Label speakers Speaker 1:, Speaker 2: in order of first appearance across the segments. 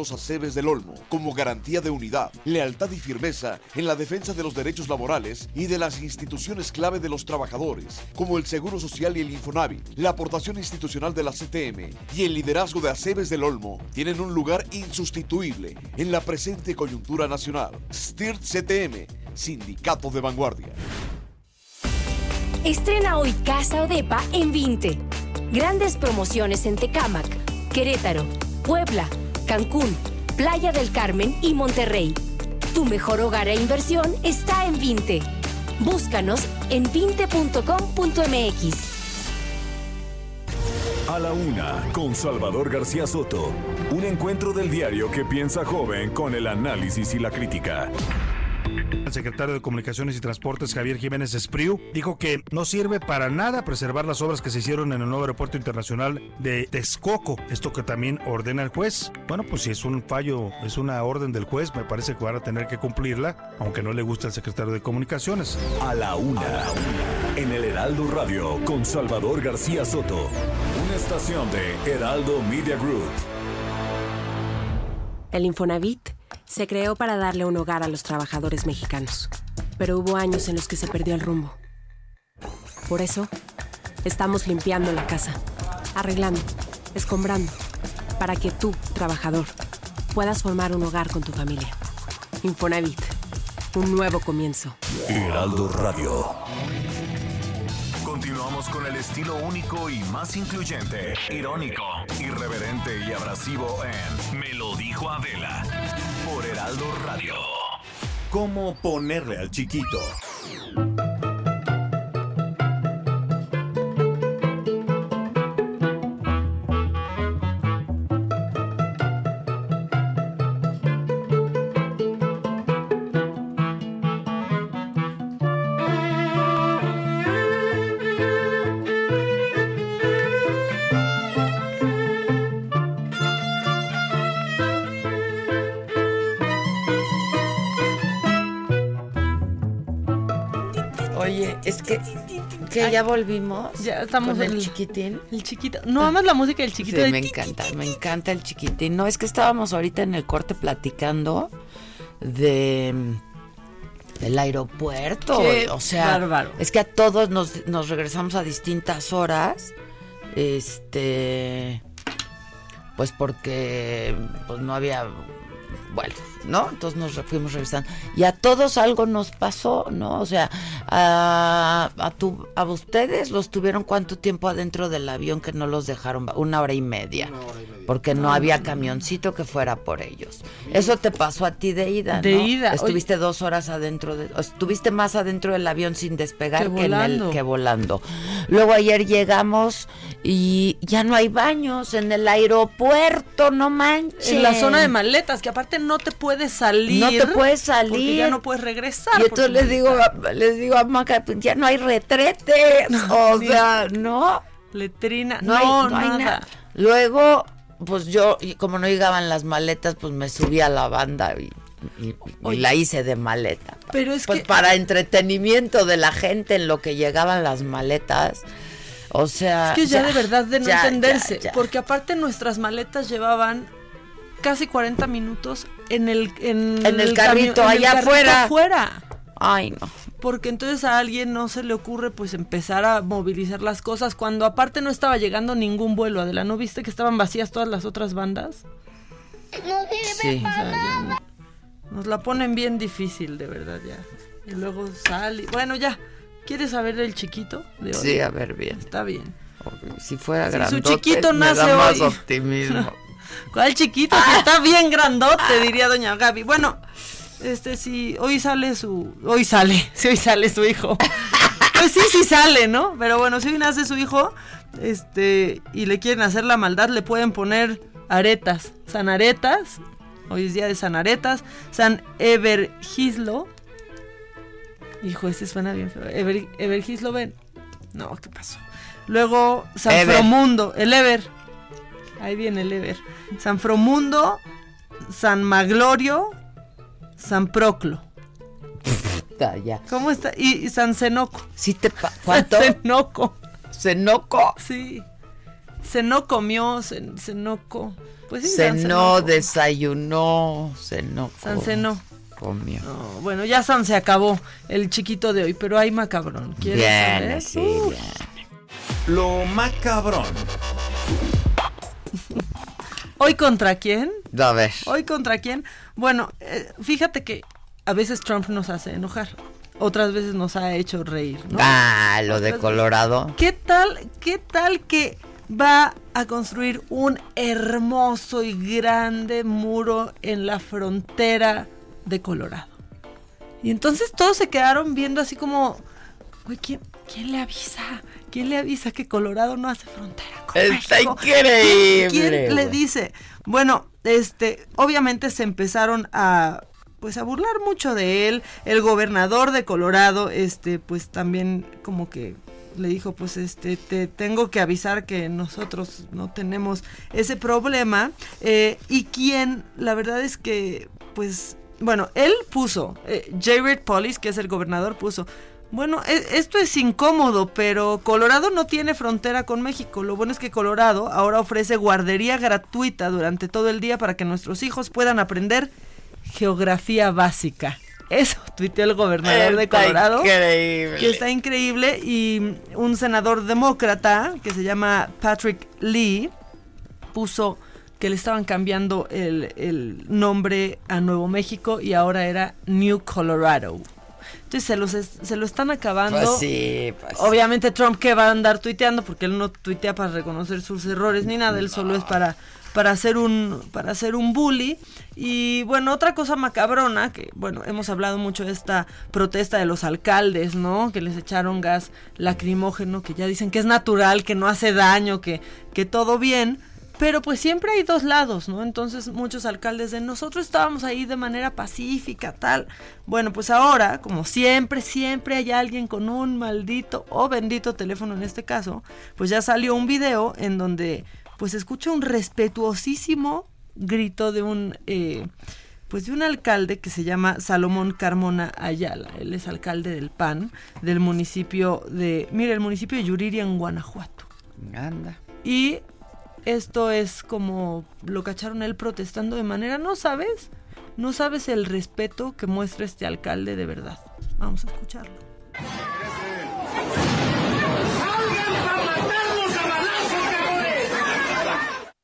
Speaker 1: Los Aceves del Olmo, como garantía de unidad, lealtad y firmeza en la defensa de los derechos laborales y de las instituciones clave de los trabajadores, como el Seguro Social y el Infonavit, la aportación institucional de la CTM y el liderazgo de Aceves del Olmo, tienen un lugar insustituible en la presente coyuntura nacional. STIRT CTM, Sindicato de Vanguardia.
Speaker 2: Estrena hoy Casa Odepa en 20. Grandes promociones en Tecámac, Querétaro, Puebla, Cancún, Playa del Carmen y Monterrey. Tu mejor hogar e inversión está en 20. Búscanos en 20.com.mx.
Speaker 3: A la una, con Salvador García Soto. Un encuentro del diario que piensa joven con el análisis y la crítica.
Speaker 4: El secretario de Comunicaciones y Transportes, Javier Jiménez Espriu, dijo que no sirve para nada preservar las obras que se hicieron en el nuevo aeropuerto internacional de Texcoco. Esto que también ordena el juez. Bueno, pues si es un fallo, es una orden del juez, me parece que van a tener que cumplirla, aunque no le guste al secretario de Comunicaciones.
Speaker 3: A la una, en el Heraldo Radio, con Salvador García Soto. Una estación de Heraldo Media Group.
Speaker 5: El Infonavit se creó para darle un hogar a los trabajadores mexicanos, pero hubo años en los que se perdió el rumbo. Por eso, estamos limpiando la casa, arreglando, escombrando, para que tú, trabajador, puedas formar un hogar con tu familia. Infonavit, un nuevo comienzo.
Speaker 3: Heraldo Radio. Continuamos con el estilo único y más incluyente, irónico, y abrasivo en Me lo dijo Adela por Heraldo Radio. ¿Cómo ponerle al chiquito?
Speaker 6: Que ya volvimos.
Speaker 7: Ya estamos
Speaker 6: con el
Speaker 7: en-
Speaker 6: chiquitín.
Speaker 7: El chiquito. No amas la música del chiquito.
Speaker 6: Sí,
Speaker 7: de
Speaker 6: me
Speaker 7: ti, ti,
Speaker 6: encanta, me encanta el chiquitín. No, es que estábamos ahorita en el corte platicando de del aeropuerto.
Speaker 7: Qué
Speaker 6: o sea,
Speaker 7: bárbaro.
Speaker 6: es que a todos nos, nos regresamos a distintas horas. Este pues porque pues no había bueno, ¿no? Entonces nos fuimos regresando. Y a todos algo nos pasó, ¿no? O sea, a, a, tu, a ustedes los tuvieron cuánto tiempo adentro del avión que no los dejaron, una hora y media. Porque no había camioncito que fuera por ellos. Eso te pasó a ti de ida, ¿no?
Speaker 7: De ida.
Speaker 6: Estuviste dos horas adentro, de, estuviste más adentro del avión sin despegar
Speaker 7: Que
Speaker 6: que, en el
Speaker 7: volando.
Speaker 6: que volando. Luego ayer llegamos y ya no hay baños en el aeropuerto, no manches.
Speaker 7: En la zona de maletas, que aparte no te puedes salir.
Speaker 6: No te puedes salir.
Speaker 7: Porque ya no puedes regresar.
Speaker 6: Y entonces les digo, a- les digo a Maca, pues ya no hay retretes. o sea, no,
Speaker 7: Letrina.
Speaker 6: no,
Speaker 7: No,
Speaker 6: hay, no hay
Speaker 7: nada.
Speaker 6: nada. Luego, pues yo, y como no llegaban las maletas, pues me subí a la banda y, y- y
Speaker 7: Oye.
Speaker 6: la hice de maleta.
Speaker 7: Pero es
Speaker 6: pues
Speaker 7: que-
Speaker 6: para entretenimiento de la gente en lo que llegaban las maletas. O sea,
Speaker 7: Es que ya, de verdad de no
Speaker 6: ya,
Speaker 7: entenderse.
Speaker 6: ya.
Speaker 7: Porque aparte nuestras maletas llevaban casi 40 minutos en el en,
Speaker 6: En el carrito,
Speaker 7: en el
Speaker 6: allá
Speaker 7: carrito
Speaker 6: afuera.
Speaker 7: afuera.
Speaker 6: Ay, no.
Speaker 7: Porque entonces a alguien no se le ocurre pues empezar a movilizar las cosas cuando aparte no estaba llegando ningún vuelo. Adela, ¿no viste que estaban vacías todas las otras bandas?
Speaker 6: Sí.
Speaker 7: O sea, ya nos la ponen bien difícil, de verdad, ya. Y luego sale. Bueno, ya. ¿Quieres saber el chiquito de hoy?
Speaker 6: Sí, a ver bien.
Speaker 7: Está bien.
Speaker 6: Si fuera
Speaker 7: Si su chiquito
Speaker 6: me
Speaker 7: nace
Speaker 6: da más
Speaker 7: hoy.
Speaker 6: optimismo.
Speaker 7: ¿Cuál chiquito? Si está bien grandote, diría doña Gaby. Bueno, este sí, hoy sale su. Hoy sale, sí, hoy sale su hijo. Pues sí, sí sale, ¿no? Pero bueno, si hoy nace su hijo, este, y le quieren hacer la maldad, le pueden poner Aretas, San Aretas, hoy es día de San Aretas, San Evergislo. Hijo, ese suena bien feo. Ever, Evergislo, ven. No, ¿qué pasó? Luego San
Speaker 6: Ever.
Speaker 7: Fromundo, el Ever. Ahí viene el Ever. San Fromundo, San Maglorio, San Proclo.
Speaker 6: Ya.
Speaker 7: ¿Cómo está? Y, y San Cenoco.
Speaker 6: Sí te pa- ¿Cuánto?
Speaker 7: San Cenoco.
Speaker 6: Cenoco.
Speaker 7: Sí. Cenó comió, cen- cenóco. Pues sí, San
Speaker 6: Cenó,
Speaker 7: Cenoco.
Speaker 6: desayunó, cenó.
Speaker 7: San Cenó.
Speaker 6: Comió.
Speaker 7: No, bueno, ya San se acabó el chiquito de hoy, pero hay macabrón. ¿Quieres
Speaker 6: Bien,
Speaker 7: saber?
Speaker 6: sí, bien.
Speaker 3: Lo macabrón.
Speaker 7: ¿Hoy contra quién?
Speaker 6: A ver.
Speaker 7: ¿Hoy contra quién? Bueno, eh, fíjate que a veces Trump nos hace enojar, otras veces nos ha hecho reír, ¿no?
Speaker 6: Ah, lo de Colorado.
Speaker 7: ¿Qué tal, qué tal que va a construir un hermoso y grande muro en la frontera de Colorado? Y entonces todos se quedaron viendo así como, güey, ¿quién, quién le avisa? ¿Quién le avisa que Colorado no hace frontera con
Speaker 6: Está
Speaker 7: México?
Speaker 6: increíble,
Speaker 7: ¿Quién, le dice? Bueno, este, obviamente se empezaron a pues a burlar mucho de él. El gobernador de Colorado, este, pues también como que le dijo, pues este, te tengo que avisar que nosotros no tenemos ese problema. Eh, y quien, la verdad es que, pues, bueno, él puso, eh, Jared Polis, que es el gobernador, puso, bueno, e- esto es incómodo, pero Colorado no tiene frontera con México. Lo bueno es que Colorado ahora ofrece guardería gratuita durante todo el día para que nuestros hijos puedan aprender geografía básica. Eso tuiteó el gobernador de Colorado.
Speaker 6: increíble.
Speaker 7: Que está increíble. Y un senador demócrata que se llama Patrick Lee puso que le estaban cambiando el, el nombre a Nuevo México y ahora era New Colorado. Entonces se, los es- se lo están acabando.
Speaker 6: Pues sí, pues.
Speaker 7: Obviamente Trump que va a andar tuiteando porque él no tuitea para reconocer sus errores ni nada, él solo es para para hacer un para hacer un bully y bueno, otra cosa macabrona que bueno, hemos hablado mucho de esta protesta de los alcaldes, ¿no? Que les echaron gas lacrimógeno, que ya dicen que es natural, que no hace daño, que que todo bien. Pero pues siempre hay dos lados, ¿no? Entonces muchos alcaldes de nosotros estábamos ahí de manera pacífica, tal. Bueno, pues ahora, como siempre, siempre hay alguien con un maldito o bendito teléfono en este caso, pues ya salió un video en donde pues escucha un respetuosísimo grito de un... eh, pues de un alcalde que se llama Salomón Carmona Ayala. Él es alcalde del PAN, del municipio de... Mira, el municipio de Yuriria en Guanajuato.
Speaker 6: Anda.
Speaker 7: Y esto es como lo cacharon él protestando de manera, no sabes, no sabes el respeto que muestra este alcalde de verdad. Vamos a escucharlo.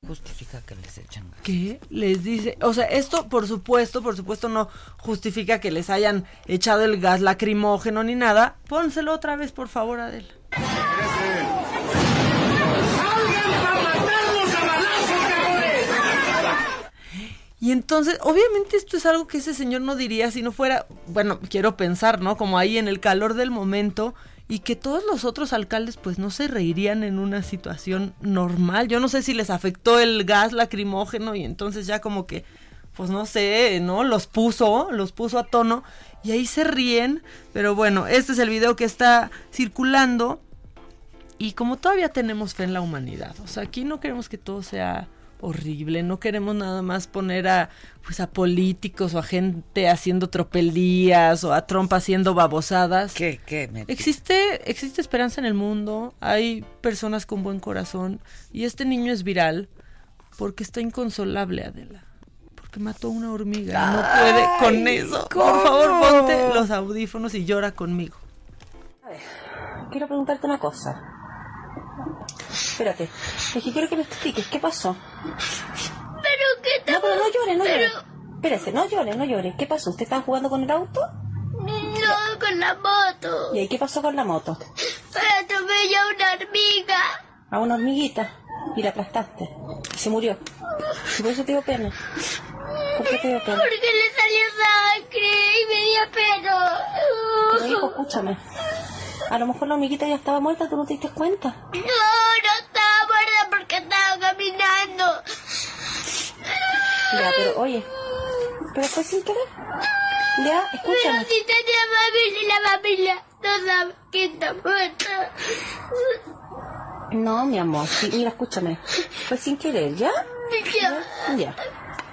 Speaker 6: Justifica que les echan gas.
Speaker 7: ¿Qué les dice? O sea, esto por supuesto, por supuesto no justifica que les hayan echado el gas lacrimógeno ni nada. Pónselo otra vez, por favor, Adela. Y entonces, obviamente esto es algo que ese señor no diría si no fuera, bueno, quiero pensar, ¿no? Como ahí en el calor del momento y que todos los otros alcaldes pues no se reirían en una situación normal. Yo no sé si les afectó el gas lacrimógeno y entonces ya como que, pues no sé, ¿no? Los puso, los puso a tono y ahí se ríen. Pero bueno, este es el video que está circulando y como todavía tenemos fe en la humanidad, o sea, aquí no queremos que todo sea horrible, no queremos nada más poner a pues a políticos o a gente haciendo tropelías o a Trump haciendo babosadas.
Speaker 6: ¿Qué, qué? Me...
Speaker 7: Existe existe esperanza en el mundo, hay personas con buen corazón y este niño es viral porque está inconsolable, Adela. Porque mató a una hormiga, no puede con eso. Por favor, ponte los audífonos y llora conmigo.
Speaker 8: Quiero preguntarte una cosa. Espérate, es que quiero que me expliques qué pasó.
Speaker 9: Pero qué
Speaker 8: No, pero no llores, no llores. Espérese, no llores, no llores. ¿Qué pasó? ¿Usted estaba jugando con el auto?
Speaker 9: No, con la moto.
Speaker 8: ¿Y ahí qué pasó con la moto?
Speaker 9: Pero atropelló a una hormiga.
Speaker 8: A una hormiguita y la aplastaste. Y se murió. Y por eso te dio pena. ¿Por qué te dio pena?
Speaker 9: Porque le salió sangre y me dio pena.
Speaker 8: Pero hijo, escúchame. A lo mejor la hormiguita ya estaba muerta, tú no te diste cuenta.
Speaker 9: No, no estaba muerta porque estaba caminando.
Speaker 8: Ya, pero oye, pero fue sin querer. Ya,
Speaker 9: Pero
Speaker 8: escúchame.
Speaker 9: si tenía familia y la familia no sabe que está muerta.
Speaker 8: No, mi amor, sí, mira, escúchame. Fue sin querer, ¿ya?
Speaker 9: Ya,
Speaker 8: Ya.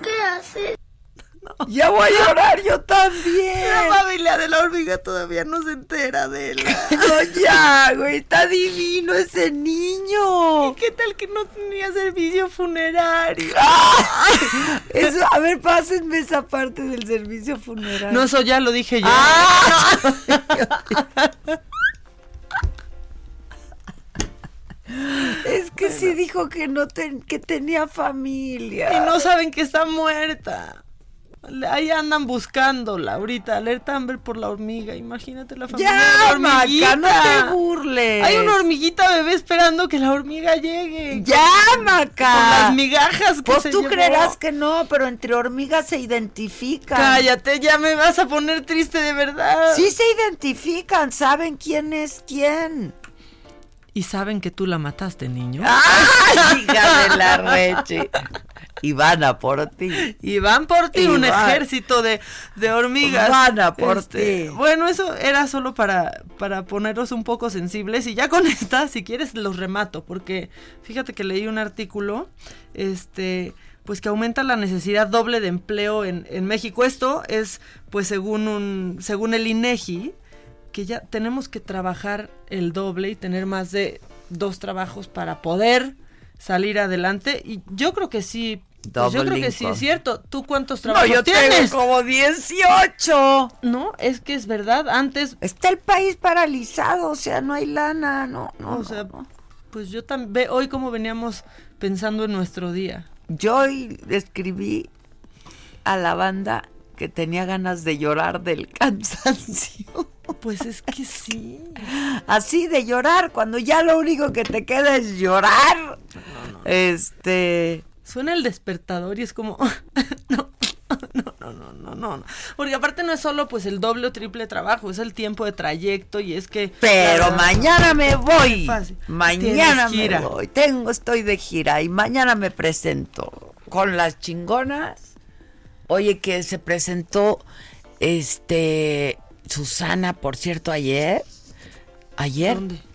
Speaker 9: ¿qué haces?
Speaker 6: Ya voy a llorar yo también.
Speaker 7: La familia de la hormiga todavía no se entera de él.
Speaker 6: No, ya, güey, está divino ese niño.
Speaker 7: ¿Qué tal que no tenía servicio funerario?
Speaker 6: Eso, a ver, pásenme esa parte del servicio funerario.
Speaker 7: No, eso ya lo dije yo.
Speaker 6: Ah. Es que sí dijo que no ten- que tenía familia.
Speaker 7: Y no saben que está muerta. Ahí andan buscándola ahorita. Alerta Amber por la hormiga. Imagínate la familia de
Speaker 6: Ya,
Speaker 7: la
Speaker 6: Maca,
Speaker 7: hormiguita.
Speaker 6: no te burles.
Speaker 7: Hay una hormiguita bebé esperando que la hormiga llegue.
Speaker 6: Ya,
Speaker 7: Con
Speaker 6: Maca.
Speaker 7: las migajas que
Speaker 6: Pues
Speaker 7: se
Speaker 6: tú
Speaker 7: llevó.
Speaker 6: creerás que no, pero entre hormigas se identifican.
Speaker 7: Cállate, ya me vas a poner triste de verdad.
Speaker 6: Sí se identifican, saben quién es quién.
Speaker 7: Y saben que tú la mataste, niño.
Speaker 6: ¡Ay, hija de la reche! Y van a por ti.
Speaker 7: Y van por ti
Speaker 6: Y
Speaker 7: un
Speaker 6: van.
Speaker 7: ejército de, de hormigas.
Speaker 6: Van a por
Speaker 7: Este,
Speaker 6: ti.
Speaker 7: Bueno, eso era solo para, para ponerlos un poco sensibles. Y ya con esta, si quieres, los remato. Porque fíjate que leí un artículo, este, pues que aumenta la necesidad doble de empleo en, en México. Esto es, pues, según un, según el INEGI, que ya tenemos que trabajar el doble y tener más de dos trabajos para poder salir adelante. Y yo creo que sí. Pues yo creo que sí es cierto. ¿Tú cuántos
Speaker 6: No,
Speaker 7: trabajos
Speaker 6: yo
Speaker 7: tienes?
Speaker 6: tengo como 18.
Speaker 7: No, es que es verdad. Antes,
Speaker 6: Está el país paralizado, o sea, no hay lana, no, no.
Speaker 7: o sea,
Speaker 6: no.
Speaker 7: pues yo también, hoy como veníamos pensando en nuestro día.
Speaker 6: Yo hoy escribí a la banda que tenía ganas de llorar del cansancio.
Speaker 7: Pues es que sí.
Speaker 6: Así de llorar, cuando ya lo único que te queda es llorar. Este.
Speaker 7: Suena el despertador y es como, no, no, no, no, no, no. Porque aparte no es solo pues el doble o triple trabajo, es el tiempo de trayecto y es que...
Speaker 6: Pero mañana me voy. Mañana me voy. Tengo, estoy de gira y mañana me presento con las chingonas. Oye, que se presentó este Susana, por cierto, ayer. Ayer.
Speaker 7: ¿Dónde?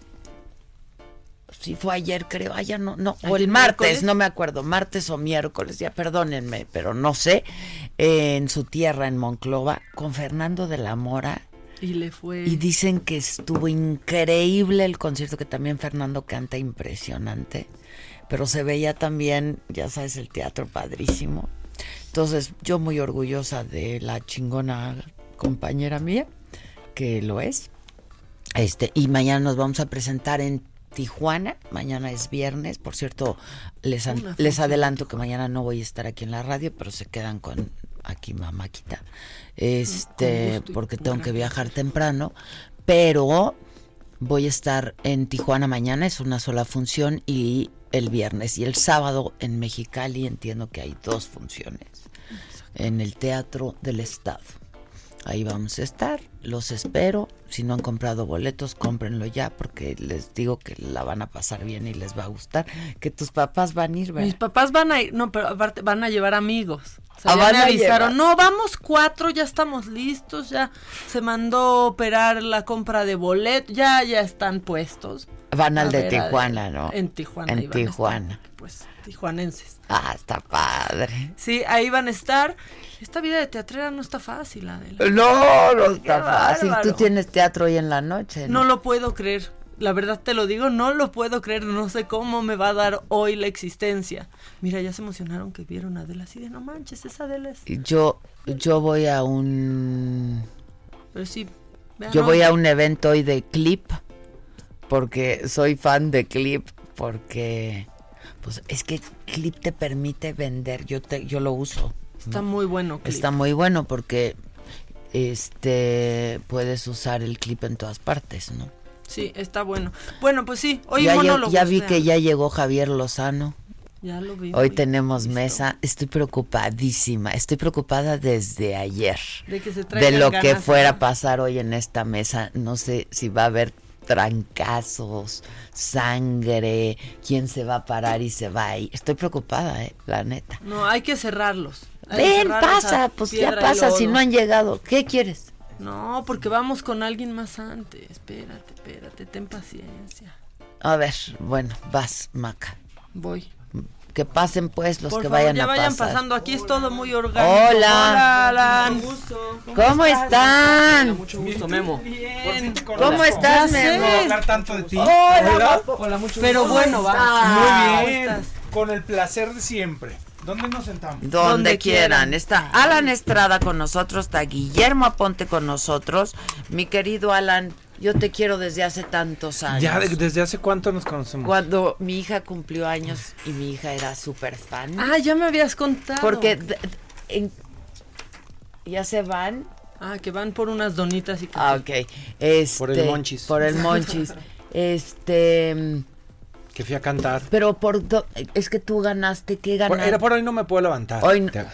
Speaker 6: Sí, fue ayer, creo. Ah, ya no, no. O
Speaker 7: ¿Ayer
Speaker 6: el martes,
Speaker 7: miércoles?
Speaker 6: no me acuerdo. Martes o miércoles, ya perdónenme, pero no sé. eh, en su tierra, en Monclova, con Fernando de la Mora.
Speaker 7: Y le fue...
Speaker 6: Y dicen que estuvo increíble el concierto, que también Fernando canta impresionante. Pero se veía también, ya sabes, el teatro padrísimo. Entonces, yo muy orgullosa de la chingona compañera mía, que lo es. Este, y mañana nos vamos a presentar en Tijuana. Mañana es viernes. Por cierto, les, an- les adelanto que mañana no voy a estar aquí en la radio, pero se quedan con aquí mamáquita. Este, porque tengo que viajar temprano. Pero voy a estar en Tijuana mañana, es una sola función, y el viernes. Y el sábado en Mexicali entiendo que hay dos funciones. En el Teatro del Estado. Ahí vamos a estar, los espero. Si no han comprado boletos, cómprenlo ya porque les digo que la van a pasar bien y les va a gustar. Que tus papás van a ir, ¿verdad?
Speaker 7: Mis papás van a ir, no, pero aparte van a llevar amigos. O sea,
Speaker 6: Ah,
Speaker 7: ya
Speaker 6: van
Speaker 7: me avisaron, no, vamos cuatro, ya estamos listos, ya se mandó operar la compra de boletos, ya, ya están puestos.
Speaker 6: Van al
Speaker 7: A
Speaker 6: de
Speaker 7: ver,
Speaker 6: Tijuana, ¿no?
Speaker 7: En Tijuana.
Speaker 6: En Tijuana.
Speaker 7: Pues, tijuanenses.
Speaker 6: Ah, está padre.
Speaker 7: Sí, ahí van a estar. Esta vida de teatrera no está fácil, Adela.
Speaker 6: No, no está fácil. Tú tienes teatro hoy en la noche, ¿no?
Speaker 7: No lo puedo creer. La verdad te lo digo, no lo puedo creer. No sé cómo me va a dar hoy la existencia. Mira, ya se emocionaron que vieron a Adela así de no manches, esa Adela es.
Speaker 6: Yo, yo voy a un...
Speaker 7: Pero sí. vean,
Speaker 6: Yo
Speaker 7: no,
Speaker 6: voy a un evento hoy de clip porque soy fan de clip porque pues es que clip te permite vender, yo te yo lo uso.
Speaker 7: Está muy bueno. Clip.
Speaker 6: Está muy bueno porque este puedes usar el clip en todas partes, ¿no?
Speaker 7: Sí, está bueno. Bueno, pues sí, hoy
Speaker 6: ya
Speaker 7: monólogo.
Speaker 6: ya vi que ya llegó Javier Lozano.
Speaker 7: Ya lo vi.
Speaker 6: Hoy
Speaker 7: vi.
Speaker 6: tenemos mesa. Estoy preocupadísima. Estoy preocupada desde ayer.
Speaker 7: De que se
Speaker 6: de lo que fuera a pasar hoy en esta mesa. No sé si va a haber trancazos, sangre, quién se va a parar y se va a ir. Estoy preocupada, eh, la neta.
Speaker 7: No, hay que cerrarlos.
Speaker 6: Ven, pasa, pues ya pasa si no han llegado. ¿Qué quieres?
Speaker 7: No, porque vamos con alguien más antes. Espérate, espérate, ten paciencia.
Speaker 6: A ver, bueno, vas, Maca.
Speaker 7: Voy.
Speaker 6: Que pasen pues los
Speaker 7: Por
Speaker 6: que
Speaker 7: favor,
Speaker 6: vayan
Speaker 7: ya
Speaker 6: a
Speaker 7: vayan
Speaker 6: pasar.
Speaker 7: pasando. Aquí es todo muy orgánico.
Speaker 6: Hola.
Speaker 7: Hola, Alan.
Speaker 6: ¿Cómo están?
Speaker 10: Mucho gusto, Memo.
Speaker 7: Bien.
Speaker 6: ¿Cómo estás. Memo?
Speaker 10: hablar tanto de ti.
Speaker 6: Hola.
Speaker 10: Hola, mucho
Speaker 7: Pero
Speaker 10: gusto.
Speaker 7: bueno, va.
Speaker 10: Muy
Speaker 7: ¿Cómo
Speaker 10: bien.
Speaker 7: estás?
Speaker 10: Con el placer de siempre. ¿Dónde nos sentamos?
Speaker 6: Donde,
Speaker 7: Donde
Speaker 6: quieran.
Speaker 7: quieran.
Speaker 6: Está Alan Estrada con nosotros, está Guillermo Aponte con nosotros. Mi querido Alan, yo te quiero desde hace tantos años.
Speaker 10: Ya, de- ¿desde hace cuánto nos conocemos?
Speaker 6: Cuando mi hija cumplió años y mi hija era súper fan.
Speaker 7: Ah, ya me habías contado.
Speaker 6: porque en- ya se van.
Speaker 7: Ah, que van por unas donitas y que...
Speaker 6: Ah, ok. Este,
Speaker 10: Por el Monchis.
Speaker 6: Por el Monchis. este.
Speaker 10: Que fui a cantar.
Speaker 6: Pero por. do- es que tú ganaste. ¿Qué
Speaker 10: Por-
Speaker 6: ganaste?
Speaker 10: era por hoy no me puedo levantar.
Speaker 6: Hoy no-
Speaker 10: Te-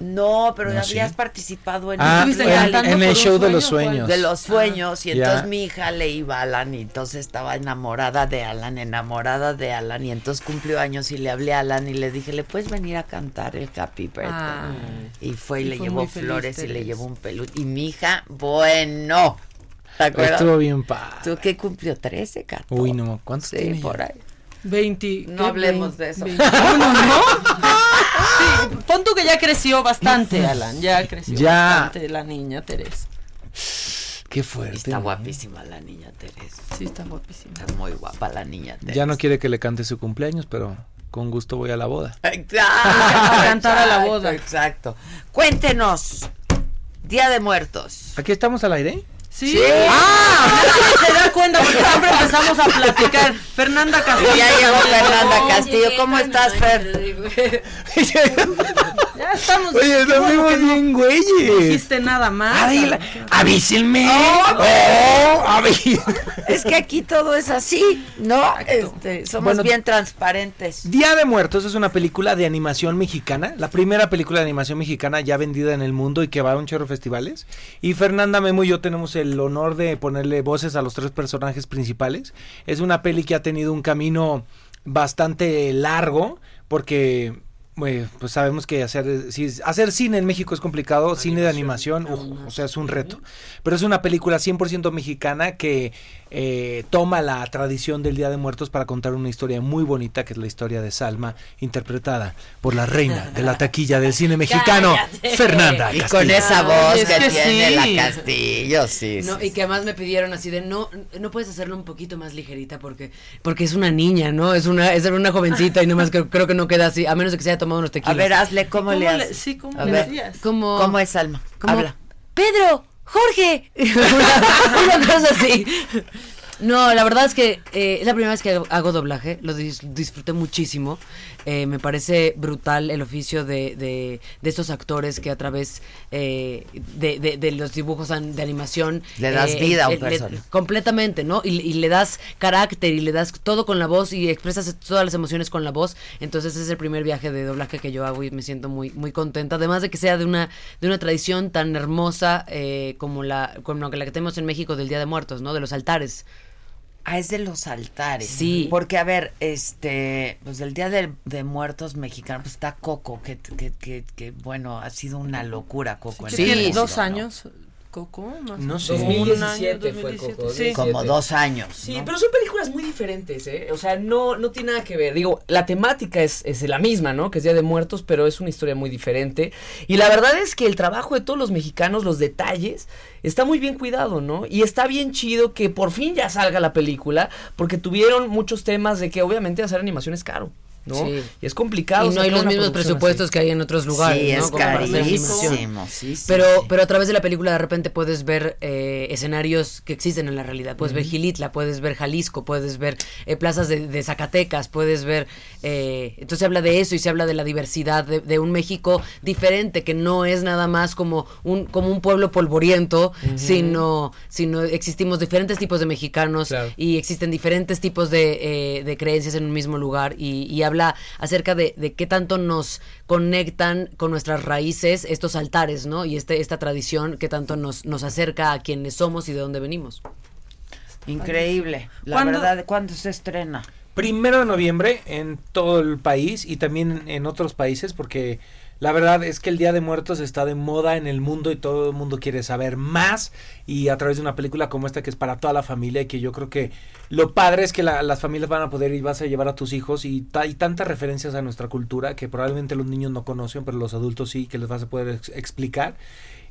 Speaker 6: No, pero
Speaker 10: No,
Speaker 6: habías
Speaker 10: sí.
Speaker 6: participado en
Speaker 10: Ah, en, en el show de los
Speaker 7: sueño,
Speaker 10: sueños.
Speaker 6: de los sueños y
Speaker 10: Ya.
Speaker 6: entonces mi hija le iba a Alan y entonces estaba enamorada de Alan, enamorada de Alan y entonces cumplió años y le hablé a Alan y le dije, ¿le puedes venir a cantar el Happy Birthday?
Speaker 7: Ah.
Speaker 6: y fue y,
Speaker 7: Y
Speaker 6: le llevó flores y le llevó un peluche y mi hija, bueno, ¿te acuerdas?
Speaker 10: Estuvo bien padre.
Speaker 6: ¿Tú qué cumplió? 13, 14.
Speaker 10: Uy, no, ¿cuántos
Speaker 6: Sí,
Speaker 10: tiene
Speaker 6: por ahí.
Speaker 7: 20.
Speaker 6: No
Speaker 7: ¿qué?
Speaker 6: hablemos de
Speaker 7: 20,
Speaker 6: eso.
Speaker 7: 21, ¿no? Sí, pon tú que ya creció bastante, Alan. Ya creció
Speaker 10: Ya.
Speaker 7: bastante la niña Teresa.
Speaker 10: Qué fuerte.
Speaker 6: Está guapísima la niña Teresa.
Speaker 7: Sí, está guapísima.
Speaker 6: Está muy guapa la niña Teresa.
Speaker 10: Ya no quiere que le cante su cumpleaños, pero con gusto voy a la boda.
Speaker 6: Exacto.
Speaker 7: A cantar a la boda.
Speaker 6: Exacto. Cuéntenos. Día de Muertos.
Speaker 10: ¿Aquí estamos al aire?
Speaker 7: Sí. Ah, nadie se da cuenta porque siempre empezamos a platicar. Fernanda Castillo.
Speaker 6: Ya llegó Fernanda. Castillo. ¿Cómo estás, Fer?
Speaker 7: Estamos.
Speaker 10: Oye,
Speaker 7: no
Speaker 10: bien, güeyes.
Speaker 7: dijiste nada más.
Speaker 10: Adela, avísenme. Oh, aví-
Speaker 6: Es que aquí todo es así, ¿no? Este, somos
Speaker 10: Bueno,
Speaker 6: bien transparentes.
Speaker 10: Día de Muertos es una película de animación mexicana, la primera película de animación mexicana ya vendida en el mundo y que va a un chorro de festivales. Y Fernanda Memo y yo tenemos el honor de ponerle voces a los tres personajes principales. Es una peli que ha tenido un camino bastante largo porque bueno, pues sabemos que hacer, si- hacer cine en México es complicado, cine de animación, uj, o sea, es un reto. Pero es una película 100% mexicana que eh, toma la tradición del Día de Muertos para contar una historia muy bonita, que es la historia de Salma, interpretada por la reina de la taquilla del cine mexicano,
Speaker 6: Cállate.
Speaker 10: Fernanda
Speaker 6: Y
Speaker 10: Castillo.
Speaker 6: con esa voz
Speaker 7: es
Speaker 6: que,
Speaker 7: que
Speaker 6: tiene
Speaker 7: sí.
Speaker 6: la Castillo, sí.
Speaker 11: No,
Speaker 6: sí.
Speaker 11: y que además me pidieron así de no, no puedes hacerlo un poquito más ligerita porque, porque es una niña, ¿no? Es una, es una jovencita y nomás creo, creo que no queda así, a menos que se haya tomado unos
Speaker 6: A
Speaker 11: tequilas.
Speaker 6: ver, hazle cómo,
Speaker 7: ¿Cómo
Speaker 6: le
Speaker 7: le-
Speaker 6: haces.
Speaker 7: sí, cómo
Speaker 6: A
Speaker 7: le
Speaker 6: ver,
Speaker 11: como,
Speaker 6: ¿Cómo es Alma?
Speaker 11: como,
Speaker 6: Habla.
Speaker 11: Pedro, Jorge, una, una cosa así. No, la verdad es que eh, es la primera vez que hago doblaje, lo dis- disfruté muchísimo. Eh, me parece brutal el oficio de, de, de estos actores que a través eh, de, de- de los dibujos de animación...
Speaker 6: Le das
Speaker 11: eh,
Speaker 6: vida a un
Speaker 11: le-
Speaker 6: personaje.
Speaker 11: completamente, ¿no? Y, y le das carácter y le das todo con la voz y expresas todas las emociones con la voz. Entonces es el primer viaje de doblaje que yo hago y me siento muy, muy contenta. Además de que sea de una, de una tradición tan hermosa eh, como la, como la que tenemos en México del Día de Muertos, ¿no? De los altares.
Speaker 6: Ah, es de los altares.
Speaker 11: Sí.
Speaker 6: Porque, a ver, este, pues el Día de, de Muertos mexicano, pues está Coco, que, que, que, que, bueno, ha sido una locura Coco. en
Speaker 7: ¿Qué
Speaker 11: Sí,
Speaker 7: ¿Dos
Speaker 6: ¿no?
Speaker 7: ¿Coco? Más
Speaker 10: No sé.
Speaker 7: menos. Un
Speaker 11: 2017
Speaker 7: año,
Speaker 11: fue
Speaker 7: 2017,
Speaker 11: Coco,
Speaker 7: Sí.
Speaker 6: Como dos años.
Speaker 11: Sí,
Speaker 6: ¿no?
Speaker 11: pero son películas muy diferentes, ¿eh? O sea, no, no tiene nada que ver. Digo, la temática es, es la misma, ¿no? Que es Día de Muertos, pero es una historia muy diferente. Y la verdad es que el trabajo de todos los mexicanos, los detalles, está muy bien cuidado, ¿no? Y está bien chido que por fin ya salga la película, porque tuvieron muchos temas de que obviamente hacer animación es caro. ¿No?
Speaker 2: Sí.
Speaker 11: Y es complicado.
Speaker 2: Y no hay los mismos presupuestos
Speaker 11: así.
Speaker 2: que hay en otros lugares.
Speaker 6: Sí,
Speaker 2: ¿no?
Speaker 6: es
Speaker 2: Como para hacer
Speaker 6: carísimo. Sí, sí,
Speaker 2: pero,
Speaker 6: sí.
Speaker 2: pero a través de la película de repente puedes ver eh, escenarios que existen en la realidad. Puedes ver Gilitla, puedes ver Jalisco, puedes ver eh, plazas de, de Zacatecas, puedes ver... eh, entonces se habla de eso y se habla de la diversidad de, de un México diferente, que no es nada más como un, como un pueblo polvoriento, sino, sino existimos diferentes tipos de mexicanos
Speaker 11: Claro.
Speaker 2: y existen diferentes tipos de, eh, de creencias en un mismo lugar y, y habla acerca de, de qué tanto nos conectan con nuestras raíces estos altares, ¿no? Y este, esta tradición que tanto nos, nos acerca a quienes somos y de dónde venimos.
Speaker 6: Increíble. La
Speaker 10: ¿Cuándo-
Speaker 6: verdad, ¿cuándo se estrena?
Speaker 10: Primero de noviembre en todo el país y también en otros países porque La verdad es que el Día de Muertos está de moda en el mundo y todo el mundo quiere saber más y a través de una película como esta que es para toda la familia y que yo creo que lo padre es que la- las familias van a poder y vas a llevar a tus hijos y hay tantas referencias a nuestra cultura que probablemente los niños no conocen, pero los adultos sí, que les vas a poder ex- explicar.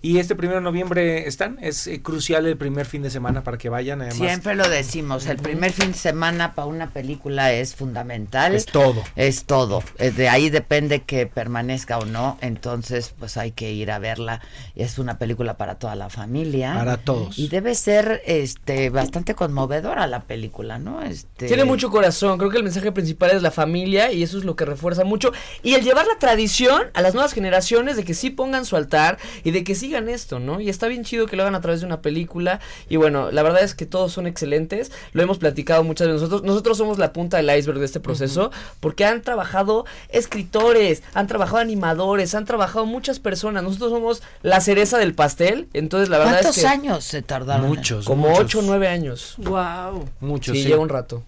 Speaker 10: Y este primero de noviembre están, es eh, crucial el primer fin de semana para que vayan. Además,
Speaker 6: Siempre lo decimos, el primer fin de semana para una película es fundamental.
Speaker 10: Es todo.
Speaker 6: Es todo. Eh, De ahí depende que permanezca o no. Entonces, pues hay que ir a verla. Es una película para toda la familia.
Speaker 10: Para todos.
Speaker 6: Y debe ser este bastante conmovedora la película, ¿no? Este
Speaker 11: Tiene mucho corazón, creo que el mensaje principal es la familia y eso es lo que refuerza mucho. Y el llevar la tradición a las nuevas generaciones de que sí pongan su altar y de que sigan esto, ¿no? Y está bien chido que lo hagan a través de una película. Y bueno, la verdad es que todos son excelentes. Lo hemos platicado muchas veces nosotros. Nosotros somos la punta del iceberg de este proceso porque han trabajado escritores, han trabajado animadores, han trabajado muchas personas. Nosotros somos la cereza del pastel. Entonces la verdad
Speaker 6: ¿Cuántos
Speaker 11: es que...
Speaker 6: años se tardaron?
Speaker 10: Muchos.
Speaker 11: Como
Speaker 10: muchos.
Speaker 11: 8 o 9 años.
Speaker 7: Wow.
Speaker 10: Muchos,
Speaker 11: Sí,
Speaker 10: sí.
Speaker 11: lleva un rato.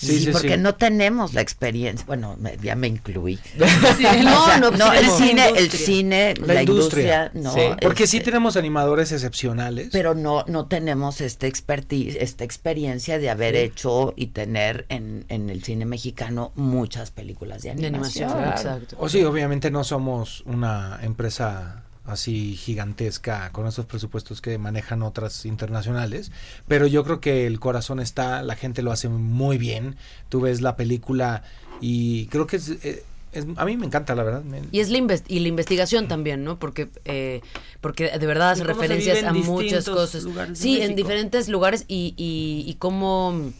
Speaker 6: Sí,
Speaker 10: Sí, sí,
Speaker 6: porque
Speaker 10: sí.
Speaker 6: no tenemos la experiencia. Bueno, me- ya me incluí.
Speaker 7: Sí,
Speaker 6: no,
Speaker 7: o sea,
Speaker 6: no, el cine, el cine, la,
Speaker 10: La
Speaker 6: industria,
Speaker 10: industria.
Speaker 6: no.
Speaker 11: Sí.
Speaker 10: Porque sí
Speaker 6: este,
Speaker 10: tenemos animadores excepcionales.
Speaker 6: pero no no tenemos este expertise, esta experiencia de haber hecho y tener en, en el cine mexicano muchas películas de
Speaker 12: De
Speaker 6: animación.
Speaker 12: animación, exacto.
Speaker 10: O sí, obviamente no somos una empresa así gigantesca con esos presupuestos que manejan otras internacionales, pero yo creo que el corazón está, la gente lo hace muy bien, tú ves la película y creo que es, eh, es- a mí me encanta la verdad.
Speaker 12: Y es la, y la investigación también, ¿no? Porque eh, porque de verdad hace referencias a muchas cosas. Sí, en diferentes lugares y, y, y cómo,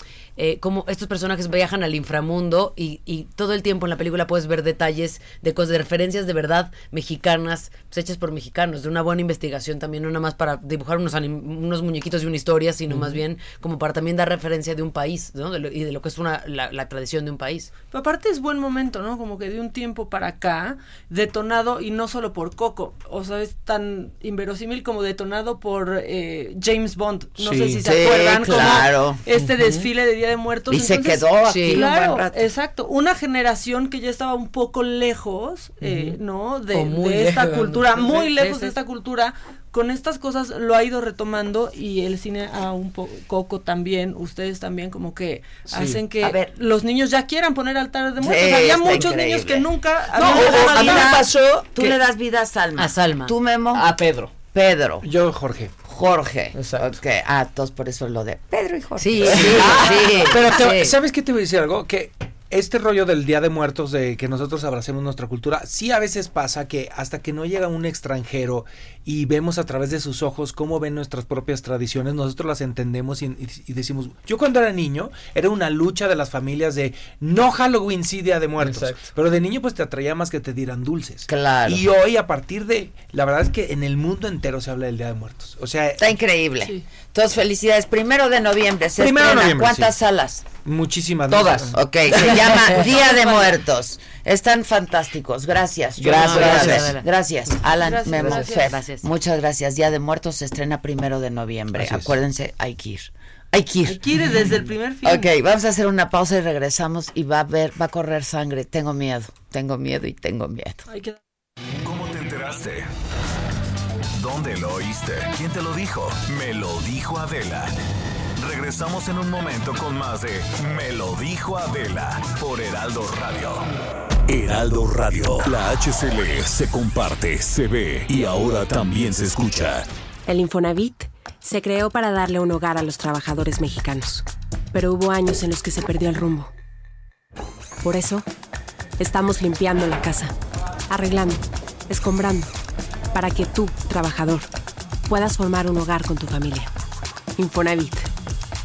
Speaker 12: eh, cómo estos personajes viajan al inframundo y, y todo el tiempo en la película puedes ver detalles de cosas, de referencias de verdad mexicanas, pues, hechas por mexicanos, de una buena investigación también, no nada más para dibujar unos, unos muñequitos y una historia, sino más bien como para también dar referencia de un país, ¿no? De lo- y de lo que es una, la, la tradición de un país.
Speaker 7: Pero aparte es buen momento, ¿no? Como que de un tiempo para acá, detonado y no solo por Coco, o sea, es tan inverosímil como detonado por eh, James Bond. No
Speaker 10: Sí.
Speaker 7: sé si se
Speaker 6: Sí,
Speaker 7: acuerdan
Speaker 6: claro.
Speaker 7: como este desfile de Día de Muertos.
Speaker 6: Y se quedó aquí
Speaker 12: sí.
Speaker 6: un buen
Speaker 7: Claro,
Speaker 6: rato.
Speaker 7: exacto. Una generación que ya estaba un poco lejos, eh, ¿no? De,
Speaker 12: O muy
Speaker 7: de esta
Speaker 12: lejos.
Speaker 7: cultura, muy lejos
Speaker 12: sí,
Speaker 7: de esta cultura. Con estas cosas lo ha ido retomando y el cine a un poco también, ustedes también como que
Speaker 10: Sí.
Speaker 7: hacen que
Speaker 6: A ver.
Speaker 7: los niños ya quieran poner altares de
Speaker 6: Sí,
Speaker 7: muertos. Había muchos
Speaker 6: increíble.
Speaker 7: niños que nunca
Speaker 11: No, a mí me pasó
Speaker 6: Tú
Speaker 11: que-
Speaker 6: le das vida a Salma.
Speaker 12: A Salma.
Speaker 6: Tú, Memo.
Speaker 11: a Pedro.
Speaker 6: Pedro.
Speaker 10: Yo, Jorge.
Speaker 6: Jorge.
Speaker 11: Exacto.
Speaker 6: Ok, Ah, entonces por eso lo de Pedro y Jorge.
Speaker 12: Sí, sí, sí.
Speaker 10: Pero te-
Speaker 12: sí.
Speaker 10: ¿sabes qué te voy a decir algo? Que este rollo del Día de Muertos, de que nosotros abracemos nuestra cultura, sí a veces pasa que hasta que no llega un extranjero y vemos a través de sus ojos cómo ven nuestras propias tradiciones, nosotros las entendemos y, y- y decimos, yo cuando era niño era una lucha de las familias de no Halloween sí Día de Muertos,
Speaker 11: Exacto.
Speaker 10: pero de niño pues te atraía más que te dieran dulces.
Speaker 6: Claro.
Speaker 10: Y hoy a partir de, la verdad es que en el mundo entero se habla del Día de Muertos. O sea,
Speaker 6: Está increíble.
Speaker 7: Sí.
Speaker 6: Entonces, felicidades. Primero de noviembre se
Speaker 10: Primero de noviembre,
Speaker 6: ¿Cuántas
Speaker 10: sí.
Speaker 6: salas?
Speaker 10: muchísimas
Speaker 11: Todas.
Speaker 10: gracias.
Speaker 6: Ok, llama Día de Muertos. Están fantásticos. Gracias.
Speaker 11: Gracias,
Speaker 12: gracias.
Speaker 6: Alan,
Speaker 7: Gracias,
Speaker 6: Memo,
Speaker 7: gracias.
Speaker 6: Fer.
Speaker 12: Gracias.
Speaker 6: Muchas gracias. Día de Muertos se estrena primero de noviembre. Acuérdense, hay que ir. Hay que ir.
Speaker 7: Hay que ir desde el primer film.
Speaker 6: Ok, vamos a hacer una pausa y regresamos y va a ver, va a correr sangre. Tengo miedo, tengo miedo y tengo miedo.
Speaker 3: ¿Cómo te enteraste? ¿Dónde lo oíste? ¿Quién te lo dijo? Me lo dijo Adela. Regresamos en un momento con más de Me lo dijo Adela por Heraldo Radio.
Speaker 13: Heraldo Radio. La HCL se comparte, se ve y ahora también se escucha.
Speaker 5: El Infonavit se creó para darle un hogar a los trabajadores mexicanos, pero hubo años en los que se perdió el rumbo. Por eso, estamos limpiando la casa, arreglando, escombrando, para que tú, trabajador, puedas formar un hogar con tu familia. Infonavit,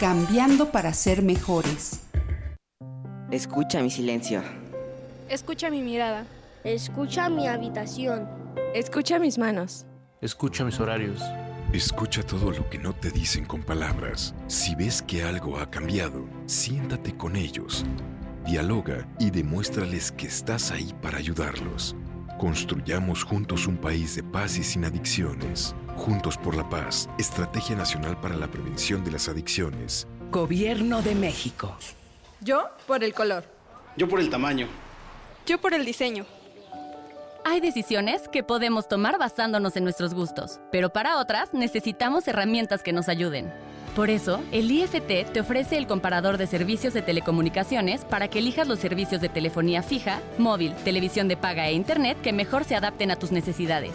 Speaker 14: Cambiando para ser mejores.
Speaker 15: Escucha mi silencio.
Speaker 9: Escucha mi mirada. Escucha mi habitación.
Speaker 15: Escucha mis manos.
Speaker 16: Escucha mis horarios.
Speaker 17: Escucha todo lo que no te dicen con palabras. Si ves que algo ha cambiado, siéntate con ellos. Dialoga y demuéstrales que estás ahí para ayudarlos. Construyamos juntos un país de paz y sin adicciones. Juntos por la paz, Estrategia Nacional para la Prevención de las Adicciones.
Speaker 18: Gobierno de México.
Speaker 15: Yo por el color.
Speaker 19: Yo por el tamaño.
Speaker 15: Yo por el diseño.
Speaker 20: Hay decisiones que podemos tomar basándonos en nuestros gustos, pero para otras necesitamos herramientas que nos ayuden. Por eso, el IFT te ofrece el comparador de servicios de telecomunicaciones para que elijas los servicios de telefonía fija, móvil, televisión de paga e internet que mejor se adapten a tus necesidades.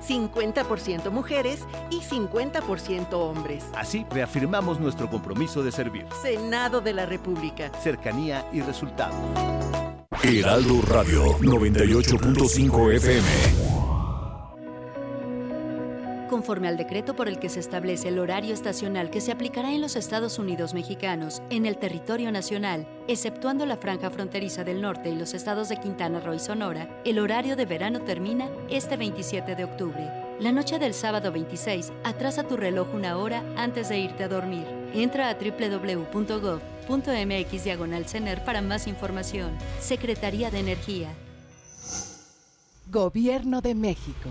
Speaker 21: 50% mujeres y 50% hombres.
Speaker 22: Así reafirmamos nuestro compromiso de servir.
Speaker 21: Senado de la República.
Speaker 22: Cercanía y resultado.
Speaker 13: Heraldo Radio 98.5 FM.
Speaker 23: Conforme al decreto por el que se establece el horario estacional que se aplicará en los Estados Unidos mexicanos en el territorio nacional, exceptuando la franja fronteriza del norte y los estados de Quintana Roo y Sonora, el horario de verano termina este 27 de octubre. La noche del sábado 26, atrasa tu reloj una hora antes de irte a dormir. Entra a www.gov.mx diagonal CENER para más información. Secretaría de Energía.
Speaker 18: Gobierno de México.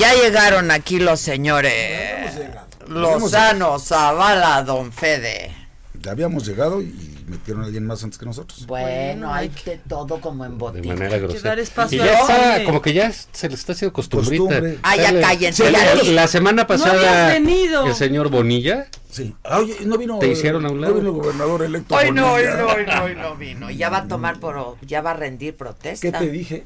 Speaker 6: ya llegaron aquí los señores. Lozano, Zavala, Don Fede.
Speaker 24: Ya habíamos llegado y metieron a alguien más antes que nosotros.
Speaker 6: Bueno, hay que todo como en
Speaker 25: De
Speaker 6: botín.
Speaker 25: manera grosera. Y ya está, como que ya se le está haciendo costumbrita.
Speaker 24: Costumbre.
Speaker 6: Ah, ya cállense,
Speaker 25: Sí,
Speaker 6: ya
Speaker 25: la- semana
Speaker 6: No
Speaker 25: pasada,
Speaker 6: venido.
Speaker 25: el señor Bonilla.
Speaker 24: Sí. Ah, oye, no vino.
Speaker 25: Te hicieron a un lado.
Speaker 24: No vino el gobernador electo.
Speaker 6: Hoy no, hoy no, hoy no, hoy no vino. Ya va a tomar por, ya va a rendir protesta.
Speaker 24: ¿Qué te dije?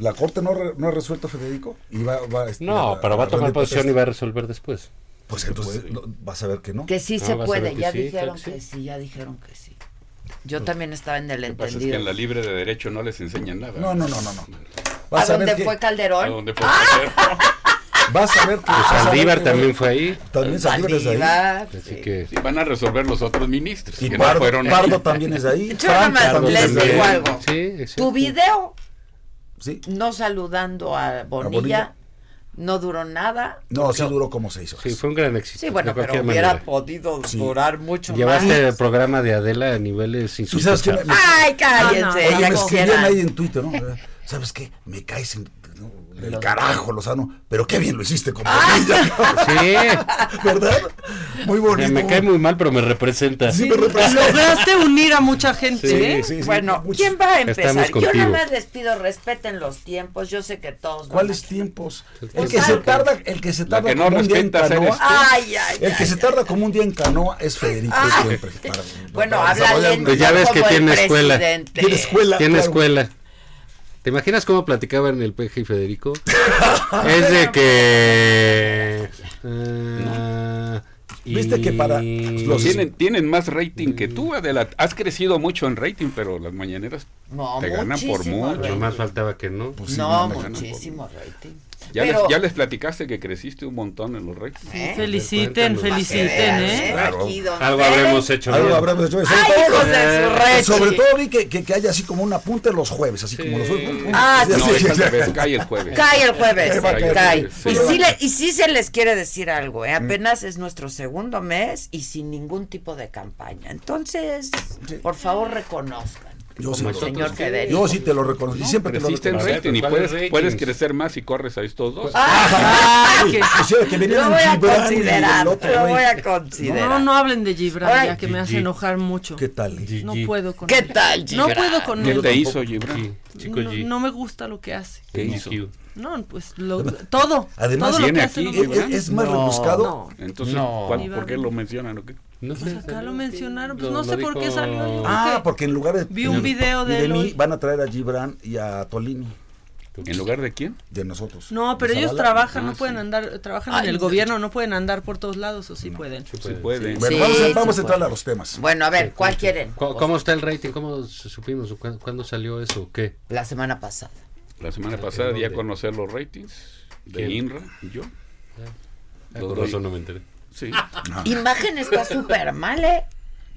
Speaker 24: La corte no, re- no ha resuelto Federico y va, va, este,
Speaker 25: No, pero va a tomar posición y va a resolver después.
Speaker 24: Pues entonces no, vas a ver que no.
Speaker 6: Que sí
Speaker 25: No,
Speaker 6: se
Speaker 25: a
Speaker 6: puede, ya
Speaker 25: sí,
Speaker 6: dijeron
Speaker 25: claro que
Speaker 6: que sí, ya dijeron que sí. Yo también estaba en el
Speaker 26: pasa es que
Speaker 6: entendido.
Speaker 26: en la libre de derecho no les enseñan nada.
Speaker 24: No, no, no, no, no.
Speaker 6: ¿A
Speaker 24: Vas a
Speaker 6: dónde fue Calderón?
Speaker 26: ¿A dónde fue Calderón?
Speaker 24: Vas a ver que.
Speaker 25: Pues
Speaker 24: a
Speaker 25: Saldívar también fue ahí.
Speaker 24: También Saldívar es de ahí.
Speaker 6: Saldívar,
Speaker 25: Así que
Speaker 26: Sí, van a resolver los otros ministros.
Speaker 24: Y
Speaker 26: que
Speaker 24: Pardo,
Speaker 26: no fueron ahí.
Speaker 24: Pardo también es de ahí.
Speaker 6: Yo nada más
Speaker 24: Franco
Speaker 6: les digo algo.
Speaker 25: sí,
Speaker 6: Tu video,
Speaker 24: Sí.
Speaker 6: no saludando a Bonilla,
Speaker 24: Bonilla.
Speaker 6: no duró nada.
Speaker 24: No, sí duró como seis horas.
Speaker 25: Sí, fue un gran éxito.
Speaker 6: Sí, bueno, pero hubiera
Speaker 25: manera.
Speaker 6: podido
Speaker 24: Sí.
Speaker 6: durar mucho
Speaker 25: Llevaste
Speaker 6: más.
Speaker 25: el programa de Adela a niveles.
Speaker 24: Me-
Speaker 6: Ay, cállense.
Speaker 24: Oye,
Speaker 6: ya
Speaker 24: me escribían
Speaker 6: quisieran.
Speaker 24: ahí en Twitter, ¿no? ¿sabes qué? Me caes en no, el carajo, Lozano, pero qué bien lo hiciste con
Speaker 6: Ah.
Speaker 24: Bonilla.
Speaker 25: Sí.
Speaker 24: ¿Verdad? Muy
Speaker 25: Me,
Speaker 24: bonito.
Speaker 25: me cae muy mal, pero me representa.
Speaker 24: Sí, me representa.
Speaker 27: Lograste unir a mucha gente,
Speaker 25: Sí,
Speaker 27: ¿eh?
Speaker 24: sí, sí.
Speaker 6: Bueno, ¿quién va a empezar? Yo nada más les pido respeten los tiempos. Yo sé que todos.
Speaker 24: ¿Cuáles tiempos? El que se tarda, el que se tarda
Speaker 26: que no
Speaker 24: como un día en canoa.
Speaker 6: Ay, ay,
Speaker 24: El que
Speaker 6: ay,
Speaker 24: se
Speaker 6: ay.
Speaker 24: tarda como un día en canoa es Federico siempre. para-
Speaker 6: Bueno,
Speaker 24: para
Speaker 6: habla
Speaker 25: Pues ya ves que tiene escuela.
Speaker 24: Tiene escuela.
Speaker 25: Tiene
Speaker 24: claro.
Speaker 25: escuela. ¿Te imaginas cómo platicaban el peje y Federico? es de que... ah,
Speaker 24: Viste que para los-
Speaker 26: Tienen, tienen más rating que tú, Adela. Has crecido mucho en rating, pero las mañaneras
Speaker 6: No,
Speaker 26: te ganan por mucho.
Speaker 6: rating.
Speaker 25: Nomás faltaba que no.
Speaker 24: Pues sí,
Speaker 6: No, muchísimo rating.
Speaker 26: Ya,
Speaker 6: Pero-
Speaker 26: les, ya les platicaste que creciste un montón en los ratings.
Speaker 6: ¿Eh?
Speaker 27: Feliciten, feliciten, ¿eh?
Speaker 24: Claro.
Speaker 6: Don
Speaker 25: Algo habremos hecho
Speaker 24: Algo
Speaker 25: bien.
Speaker 24: habremos hecho. Sobre,
Speaker 6: Ay,
Speaker 24: todo,
Speaker 6: hijos de su rechi.
Speaker 24: sobre todo vi que, que, que haya así como una punta en los jueves, así como los jueves.
Speaker 6: Ah,
Speaker 26: No,
Speaker 24: Sí,
Speaker 26: es al revés, cae el jueves.
Speaker 6: Cae el jueves,
Speaker 24: Eh,
Speaker 6: cae.
Speaker 26: Sí.
Speaker 6: Y, sí le- y sí se les quiere decir algo, ¿eh? apenas es nuestro segundo mes y sin ningún tipo de campaña. Entonces, por favor, reconozcan.
Speaker 24: Yo sí, yo sí te lo reconozco. Y siempre te lo
Speaker 26: rating y
Speaker 25: ¿Cuáles
Speaker 26: puedes, puedes crecer más si corres a estos dos.
Speaker 27: Ah, que-
Speaker 24: O sea, que
Speaker 6: Lo
Speaker 24: venían
Speaker 6: voy a
Speaker 24: Gibran y
Speaker 6: considerar,
Speaker 24: el otro
Speaker 6: lo
Speaker 24: güey.
Speaker 6: voy a considerar.
Speaker 27: No, no hablen de Gibran, ya que me hace enojar mucho.
Speaker 24: ¿Qué tal?
Speaker 25: Gigi.
Speaker 27: No puedo con
Speaker 6: ¿Qué
Speaker 27: él.
Speaker 6: tal,
Speaker 27: No puedo con
Speaker 26: ¿Qué
Speaker 27: él.
Speaker 26: te hizo, Gibran?
Speaker 25: G, Chico
Speaker 27: No, me gusta lo que hace.
Speaker 26: ¿Qué hizo?
Speaker 27: No, pues lo, todo.
Speaker 24: Además,
Speaker 27: todo lo que
Speaker 26: viene
Speaker 27: hace
Speaker 26: aquí,
Speaker 27: no
Speaker 24: ¿Es, es más
Speaker 6: No.
Speaker 24: rebuscado?
Speaker 27: No.
Speaker 26: Entonces,
Speaker 25: No.
Speaker 26: ¿cuál-
Speaker 27: Ni
Speaker 26: ¿por qué lo mencionan o qué?
Speaker 25: No sé.
Speaker 27: Pues acá lo mencionaron, pues
Speaker 25: Lo-
Speaker 27: no sé por qué
Speaker 25: dijo-
Speaker 27: salió yo.
Speaker 24: Ah,
Speaker 27: ¿qué?
Speaker 24: porque en lugar de
Speaker 27: Vi un video de
Speaker 24: de mí
Speaker 27: hoy.
Speaker 24: van a traer a Gibran y a Tolini
Speaker 26: ¿En lugar de quién?
Speaker 24: de nosotros.
Speaker 27: No, pero ellos
Speaker 24: Zavala.
Speaker 27: trabajan,
Speaker 26: Ah,
Speaker 27: no pueden
Speaker 26: sí.
Speaker 27: andar, trabajan
Speaker 24: Ay,
Speaker 27: en el
Speaker 24: no.
Speaker 27: gobierno, no pueden andar por todos lados, o sí pueden.
Speaker 26: Sí puede.
Speaker 24: Bueno,
Speaker 6: Sí,
Speaker 24: vamos a,
Speaker 6: sí
Speaker 24: vamos a entrar
Speaker 6: puede.
Speaker 24: a los temas.
Speaker 6: Bueno, a ver, ¿cuál quieren?
Speaker 25: ¿Cómo, cómo está el rating? ¿Cómo supimos? ¿Cuándo, cuándo salió eso? ¿Qué?
Speaker 6: La semana pasada.
Speaker 26: La semana pasada di a conocer los ratings de
Speaker 25: ¿Quién?
Speaker 26: INRA y yo.
Speaker 25: Ah,
Speaker 26: Lo
Speaker 25: con
Speaker 26: doy.
Speaker 25: razón no me enteré.
Speaker 26: Sí.
Speaker 6: Imagen está súper mal, ¿eh?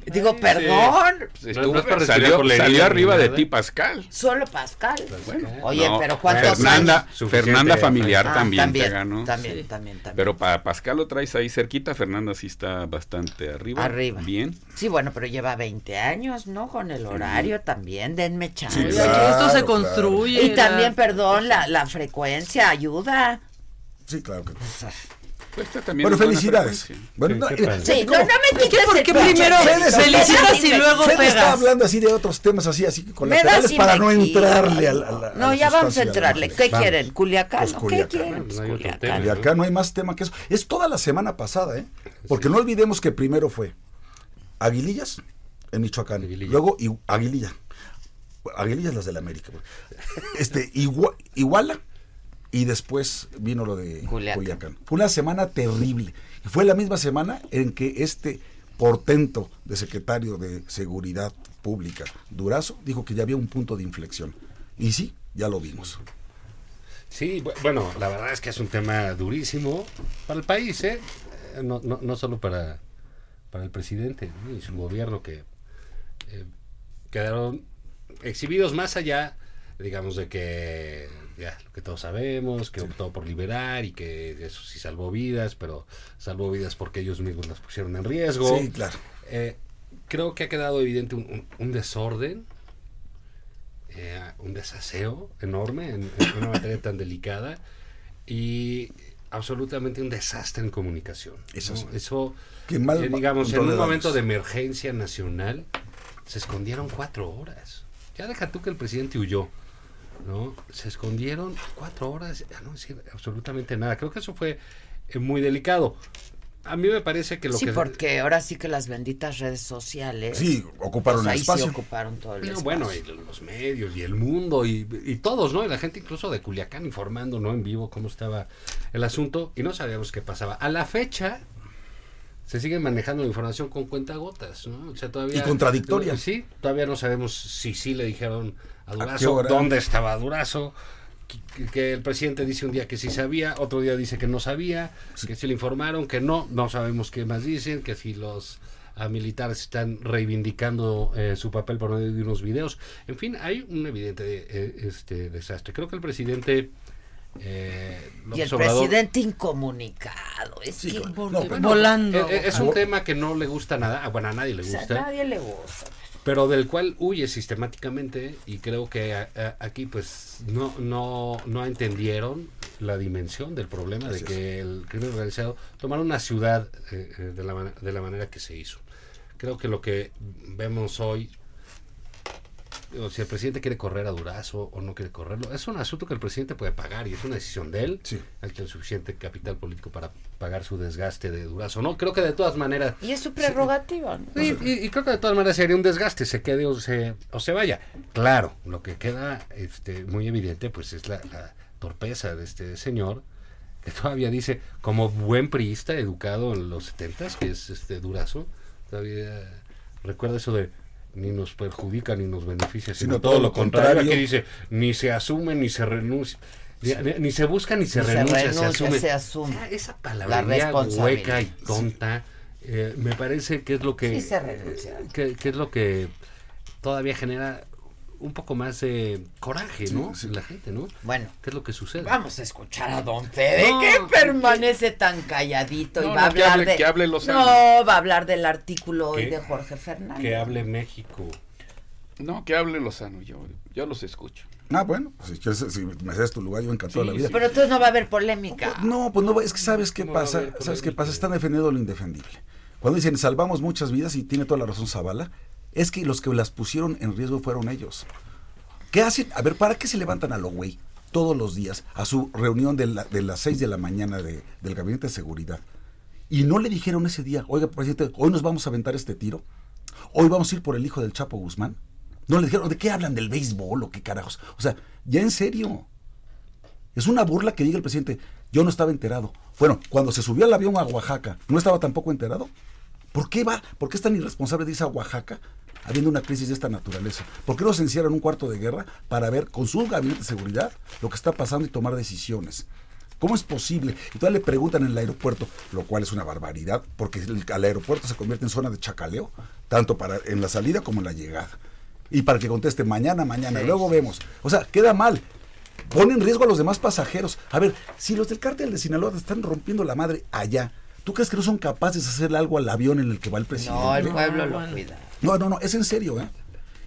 Speaker 6: Digo, perdón.
Speaker 26: Pues
Speaker 25: No,
Speaker 26: estuvo-
Speaker 25: no es para respirar
Speaker 26: salió, arriba de ti, Pascal.
Speaker 6: Solo Pascal.
Speaker 26: Bueno,
Speaker 6: Oye,
Speaker 26: no,
Speaker 6: pero ¿cuántos
Speaker 26: Fernanda,
Speaker 6: años?
Speaker 26: Fernanda familiar
Speaker 6: Ah,
Speaker 26: también,
Speaker 6: también,
Speaker 26: te ganó.
Speaker 6: También,
Speaker 26: Sí.
Speaker 6: también, también.
Speaker 26: Pero para Pascal lo traes ahí cerquita, Fernanda sí está bastante arriba.
Speaker 6: Arriba.
Speaker 26: Bien.
Speaker 6: Sí, bueno, pero lleva 20 años, ¿no? Con el horario también, denme chance.
Speaker 24: Sí, claro,
Speaker 27: esto se
Speaker 24: claro.
Speaker 27: construye.
Speaker 6: Y también, perdón, la, la frecuencia ayuda.
Speaker 24: Sí, claro que
Speaker 26: Pues también
Speaker 24: Bueno, felicidades. Bueno,
Speaker 25: Sí,
Speaker 24: no,
Speaker 25: qué
Speaker 24: eh.
Speaker 6: Sí, no, no me quites
Speaker 27: porque
Speaker 6: el pecho.
Speaker 27: primero
Speaker 24: Fede,
Speaker 27: felicitas y
Speaker 24: Fede
Speaker 27: luego
Speaker 24: está
Speaker 27: pegas.
Speaker 24: hablando así de otros temas así, así
Speaker 6: da
Speaker 24: colaterales para no entrarle al, a la- a
Speaker 6: No, ya vamos a entrarle.
Speaker 24: del-
Speaker 6: ¿Qué quieren? ¿Culiacán?
Speaker 24: Pues
Speaker 6: ¿o ¿Qué quieren?
Speaker 25: Otro
Speaker 6: Culiacán.
Speaker 24: no hay más tema que eso. Es toda la semana pasada, ¿eh? Porque no olvidemos que primero fue Aguilillas en Michoacán.
Speaker 25: Aguililla.
Speaker 24: Luego Aguililla. Aguilillas las de la América. Este, Igua- Iguala. Y después vino lo de
Speaker 6: Culiacán.
Speaker 24: Culiacán. Fue una semana terrible. Y fue la misma semana en que este portento de secretario de Seguridad Pública, Durazo, dijo que ya había un punto de inflexión. Y sí, ya lo vimos.
Speaker 25: Sí, bu- bueno, la verdad es que es un tema durísimo para el país, ¿eh? Eh, No, no, no solo para, para el presidente ¿no? y su gobierno que eh, quedaron exhibidos más allá, digamos, de que ya lo que todos sabemos, que optó por liberar y que eso sí salvó vidas, pero salvó vidas porque ellos mismos las pusieron en riesgo.
Speaker 24: Sí, claro.
Speaker 25: Eh, creo que ha quedado evidente un, un- un desorden, eh, un desaseo enorme en, en una materia tan delicada y absolutamente un desastre en comunicación.
Speaker 24: Eso
Speaker 25: ¿no?
Speaker 24: sí.
Speaker 25: Eso,
Speaker 24: Qué mal
Speaker 25: eh, digamos, en un momento de emergencia nacional se escondieron cuatro horas. Ya deja tú que el presidente huyó. ¿No? Se escondieron cuatro horas a no decir absolutamente nada. Creo que eso fue eh, muy delicado. A mí me parece que lo
Speaker 6: Sí,
Speaker 25: que...
Speaker 6: porque ahora sí que las benditas redes sociales.
Speaker 24: Sí, ocuparon
Speaker 6: pues
Speaker 24: el
Speaker 6: ahí
Speaker 24: espacio.
Speaker 6: Sí ocuparon todo el
Speaker 25: No,
Speaker 6: espacio.
Speaker 25: bueno, y los medios y el mundo y, y todos, ¿no? Y la gente incluso de Culiacán informando, ¿no? En vivo cómo estaba el asunto y no sabíamos qué pasaba. A la fecha se sigue manejando la información con cuentagotas, ¿no? O sea, todavía...
Speaker 24: Y contradictoria.
Speaker 25: Sí, todavía no sabemos si sí le dijeron a Durazo, dónde estaba Durazo, que, que el presidente dice un día que sí sabía, otro día dice que no sabía, que sí le informaron, que no, no sabemos qué más dicen, que si los ah, militares están reivindicando eh, su papel por medio de unos videos. En fin, hay un evidente eh, este desastre. Creo que el presidente Eh,
Speaker 6: Y el
Speaker 25: Obrador-
Speaker 6: presidente incomunicado. Es que
Speaker 27: porque
Speaker 25: Bueno,
Speaker 27: volando.
Speaker 25: eh, Es, un tema que no le gusta nada, ah, bueno, a nadie le
Speaker 6: O sea,
Speaker 25: gusta.
Speaker 6: a nadie le gusta.
Speaker 25: pero del cual huye sistemáticamente y creo que a- a- aquí pues no no no entendieron la dimensión del problema de
Speaker 24: es.
Speaker 25: que el crimen organizado tomara una ciudad eh, eh, de, la, de la manera que se hizo. Creo que lo que vemos hoy, o si el presidente quiere correr a Durazo o no quiere correrlo, es un asunto que el presidente puede pagar y es una decisión de él. Él tiene suficiente capital político para pagar su desgaste de Durazo. No, creo que de todas maneras
Speaker 6: Y es su prerrogativa. ¿no?
Speaker 25: Sí, y, y creo que de todas maneras sería un desgaste, se quede o se, o se vaya. Claro, lo que queda este, muy evidente pues es la, la torpeza de este señor, que todavía dice, como buen priista educado en los setentas, que es este Durazo, todavía recuerda eso de ni nos perjudica ni nos beneficia, sino, todo, lo contrario, que dice, ni se asume ni se renuncia. Ni, ni- ni se busca ni se
Speaker 6: Ni se
Speaker 25: renuncia, se,
Speaker 6: renuncia,
Speaker 25: asume.
Speaker 6: se asume.
Speaker 25: Sea, esa
Speaker 6: responsabilidad.
Speaker 25: hueca y tonta, eh, me parece que es lo que
Speaker 6: Sí se renuncia.
Speaker 25: que, que es lo que todavía genera un poco más de coraje, ¿no? En la gente, ¿no?
Speaker 6: Bueno.
Speaker 25: ¿Qué es lo que sucede?
Speaker 6: Vamos a escuchar a don Fede,
Speaker 25: No,
Speaker 6: que permanece tan calladito y
Speaker 25: No,
Speaker 6: va a
Speaker 25: no, que
Speaker 6: hablar
Speaker 25: hable-
Speaker 6: de...
Speaker 25: que hable Lozano.
Speaker 6: No, va a hablar del artículo hoy de Jorge Fernández.
Speaker 25: Que hable México.
Speaker 26: No, que hable Lozano, yo, yo los escucho.
Speaker 24: Ah, bueno, pues si, quieres, si me cedes tu lugar, yo encantado de la vida.
Speaker 6: Pero entonces no va a haber polémica.
Speaker 24: No, pues no, es que sabes qué
Speaker 25: No va a
Speaker 24: pasa,
Speaker 25: haber
Speaker 24: sabes qué pasa, están defendiendo lo indefendible. Cuando dicen salvamos muchas vidas y tiene toda la razón Zavala, es que los que las pusieron en riesgo fueron ellos. ¿Qué hacen? A ver, ¿para qué se levantan a lo güey todos los días a su reunión de, la- de las 6 de la mañana de- del gabinete de seguridad? Y no le dijeron ese día, oiga, presidente, hoy nos vamos a aventar este tiro, hoy vamos a ir por el hijo del Chapo Guzmán. No le dijeron, ¿de qué hablan? ¿Del béisbol o qué carajos? O sea, ya en serio. Es una burla que diga el presidente, yo no estaba enterado. Bueno, cuando se subió al avión a Oaxaca, ¿no estaba tampoco enterado? ¿Por qué va? ¿Por qué es tan irresponsable de irse a Oaxaca habiendo una crisis de esta naturaleza? ¿Por qué no se encierra en un cuarto de guerra para ver con su gabinete de seguridad lo que está pasando y tomar decisiones? ¿Cómo es posible? Y todavía le preguntan en el aeropuerto, lo cual es una barbaridad, porque el, al aeropuerto se convierte en zona de chacaleo, tanto para en la salida como en la llegada. Y para que conteste mañana, mañana,
Speaker 6: Sí,
Speaker 24: luego vemos. O sea, queda mal. Pone en riesgo a los demás pasajeros. A ver, si los del cártel de Sinaloa te están rompiendo la madre allá, ¿tú crees que no son capaces de hacerle algo al avión en el que va el presidente?
Speaker 6: No, el pueblo lo cuida.
Speaker 24: No, no, no, es en serio, ¿eh?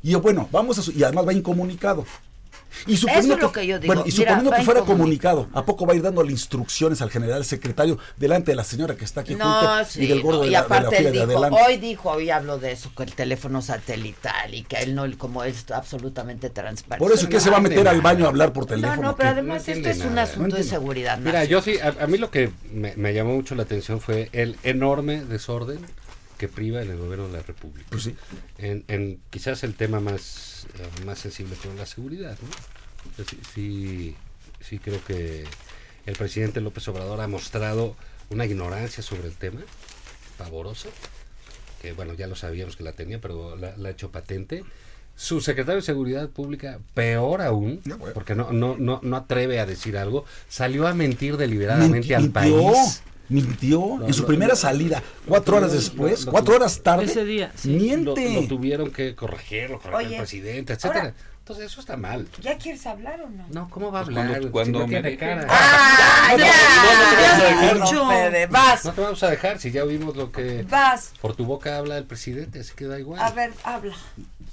Speaker 24: Y bueno, vamos a su- y además va incomunicado. Y suponiendo
Speaker 6: Eso es lo que yo digo.
Speaker 24: Bueno, y
Speaker 6: Mira,
Speaker 24: suponiendo que fuera comunicado, ¿a poco va a ir dándole instrucciones al general secretario delante de la señora que está aquí
Speaker 6: No,
Speaker 24: junto
Speaker 6: sí,
Speaker 24: y del gordo
Speaker 6: no,
Speaker 24: de
Speaker 6: y
Speaker 24: la, de la
Speaker 6: aparte
Speaker 24: fila
Speaker 6: él
Speaker 24: de
Speaker 6: dijo,
Speaker 24: adelante?
Speaker 6: hoy dijo, hoy habló de eso, con el teléfono satelital y que él no, como es absolutamente transparente.
Speaker 24: Por eso que se va a meter al baño a hablar por teléfono.
Speaker 6: No, no, pero además esto es un asunto de seguridad.
Speaker 25: Mira,
Speaker 6: nacional.
Speaker 25: yo sí, a, a mí lo que me, me llamó mucho la atención fue el enorme desorden que priva en el gobierno de la República.
Speaker 24: Pues sí.
Speaker 25: En, en quizás el tema más, eh, más sensible con la seguridad, ¿no? Sí, sí, sí creo que el presidente López Obrador ha mostrado una ignorancia sobre el tema, pavorosa, que bueno, ya lo sabíamos que la tenía, pero la, la ha hecho patente. Su secretario de Seguridad Pública, peor aún, porque no, no, no, no atreve a decir algo, salió a mentir deliberadamente al
Speaker 24: mintió,
Speaker 25: país.
Speaker 24: Mintió
Speaker 25: No,
Speaker 24: en su primera salida, cuatro horas después, cuatro horas tarde.
Speaker 27: Ese día, sí.
Speaker 24: Miente.
Speaker 25: Lo, lo tuvieron que corregir, lo corrigió
Speaker 6: Oye,
Speaker 25: el presidente, etcétera.
Speaker 6: ahora-
Speaker 25: Entonces eso está mal.
Speaker 6: ¿Ya quieres hablar o no?
Speaker 25: No, ¿cómo va a
Speaker 26: Pues
Speaker 25: hablar?
Speaker 26: cuando- cuando
Speaker 25: Si no
Speaker 26: me
Speaker 25: tiene cara.
Speaker 6: ¡Ah,
Speaker 25: No,
Speaker 6: ya!
Speaker 25: no,
Speaker 6: Ya, vas.
Speaker 25: No te vamos a dejar si ya oímos lo que
Speaker 6: Vas.
Speaker 25: por tu boca habla el presidente, así que da igual.
Speaker 6: A ver, habla.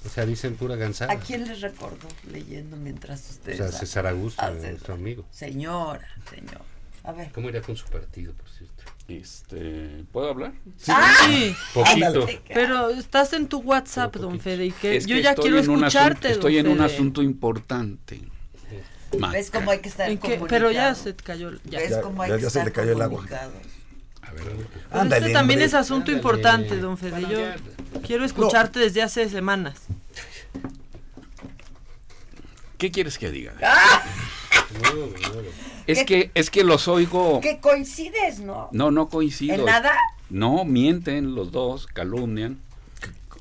Speaker 25: O sea, dicen pura gansada.
Speaker 6: ¿A quién les recordó leyendo mientras
Speaker 25: O
Speaker 6: ustedes
Speaker 25: sea,
Speaker 6: hablan?
Speaker 25: César Augusto, nuestro amigo.
Speaker 6: Señora, señor. A ver.
Speaker 25: ¿Cómo iría con su partido, por cierto?
Speaker 26: Este, ¿puedo hablar?
Speaker 27: Sí.
Speaker 25: Poquito.
Speaker 27: Pero estás en tu WhatsApp, don Fede, y que
Speaker 26: Es
Speaker 27: yo
Speaker 26: que
Speaker 27: ya quiero escucharte,
Speaker 26: asunto- Estoy
Speaker 27: don
Speaker 26: en un asunto importante.
Speaker 6: ¿Ves cómo hay que estar
Speaker 27: ¿En qué?
Speaker 6: comunicado?
Speaker 27: Pero ya se te cayó. Ya.
Speaker 6: ¿Ves
Speaker 24: Ya-
Speaker 6: cómo hay
Speaker 24: ya-
Speaker 6: que
Speaker 24: ya se le cayó el agua.
Speaker 6: comunicado?
Speaker 27: Pero
Speaker 24: Ándale,
Speaker 27: este también
Speaker 24: hombre.
Speaker 27: es asunto
Speaker 25: Ándale.
Speaker 27: importante, don Fede.
Speaker 25: Bueno,
Speaker 27: yo
Speaker 25: ya.
Speaker 27: quiero escucharte desde hace semanas.
Speaker 26: ¿Qué quieres que diga?
Speaker 6: ¡Ah!
Speaker 26: Es que es que los oigo.
Speaker 6: Que coincides, ¿no?
Speaker 26: No, no coincido.
Speaker 6: ¿En nada?
Speaker 26: No, mienten los dos, calumnian.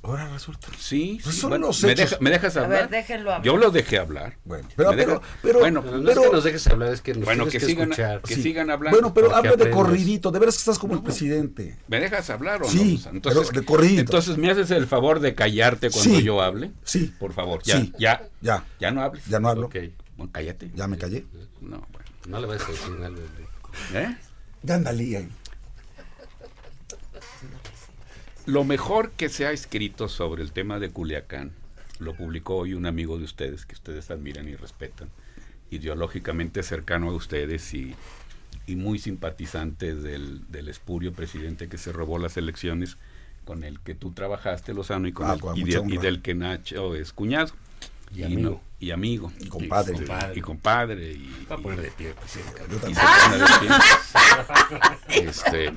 Speaker 24: Ahora resulta.
Speaker 26: Sí,
Speaker 24: Pues
Speaker 26: sí.
Speaker 24: son
Speaker 26: bueno,
Speaker 24: los
Speaker 26: ¿me, deja- ¿Me dejas
Speaker 6: A
Speaker 26: hablar?
Speaker 6: ver, déjenlo hablar.
Speaker 26: Yo lo dejé hablar.
Speaker 24: Bueno, pero,
Speaker 26: ¿Me
Speaker 24: pero,
Speaker 26: deja-
Speaker 24: pero,
Speaker 26: bueno,
Speaker 25: Pero no es que nos dejes hablar, es que nos
Speaker 26: bueno, que
Speaker 25: que
Speaker 26: sigan,
Speaker 25: escuchar.
Speaker 26: que
Speaker 24: sí.
Speaker 26: sigan hablando.
Speaker 24: Bueno, pero habla de corridito, de veras que estás como el presidente.
Speaker 26: ¿Me dejas hablar o
Speaker 24: Sí,
Speaker 26: no? Entonces,
Speaker 24: pero de corridito.
Speaker 26: entonces me haces el favor de callarte cuando
Speaker 24: Sí.
Speaker 26: yo hable.
Speaker 24: Sí.
Speaker 26: Por favor, ya,
Speaker 24: Sí.
Speaker 26: ya,
Speaker 24: Ya,
Speaker 26: ya no hables.
Speaker 24: ya no hablo.
Speaker 25: Ok.
Speaker 26: Bueno, cállate.
Speaker 24: Ya me callé.
Speaker 26: No, bueno.
Speaker 25: No le vas a decir nada.
Speaker 26: ¿Eh?
Speaker 24: Ahí.
Speaker 26: Lo mejor que se ha escrito sobre el tema de Culiacán lo publicó hoy un amigo de ustedes que ustedes admiran y respetan, ideológicamente cercano a ustedes y, y muy simpatizante del, del espurio presidente que se robó las elecciones con el que tú trabajaste, Lozano, y, con
Speaker 24: Ah,
Speaker 26: el- y, de- del que Nacho es cuñado.
Speaker 25: Y amigo.
Speaker 26: no- y amigo.
Speaker 24: Y compadre.
Speaker 26: Y, compadre. Y compadre. Y,
Speaker 25: Va a poner de pie.
Speaker 24: Yo también.
Speaker 26: pone de pie. este,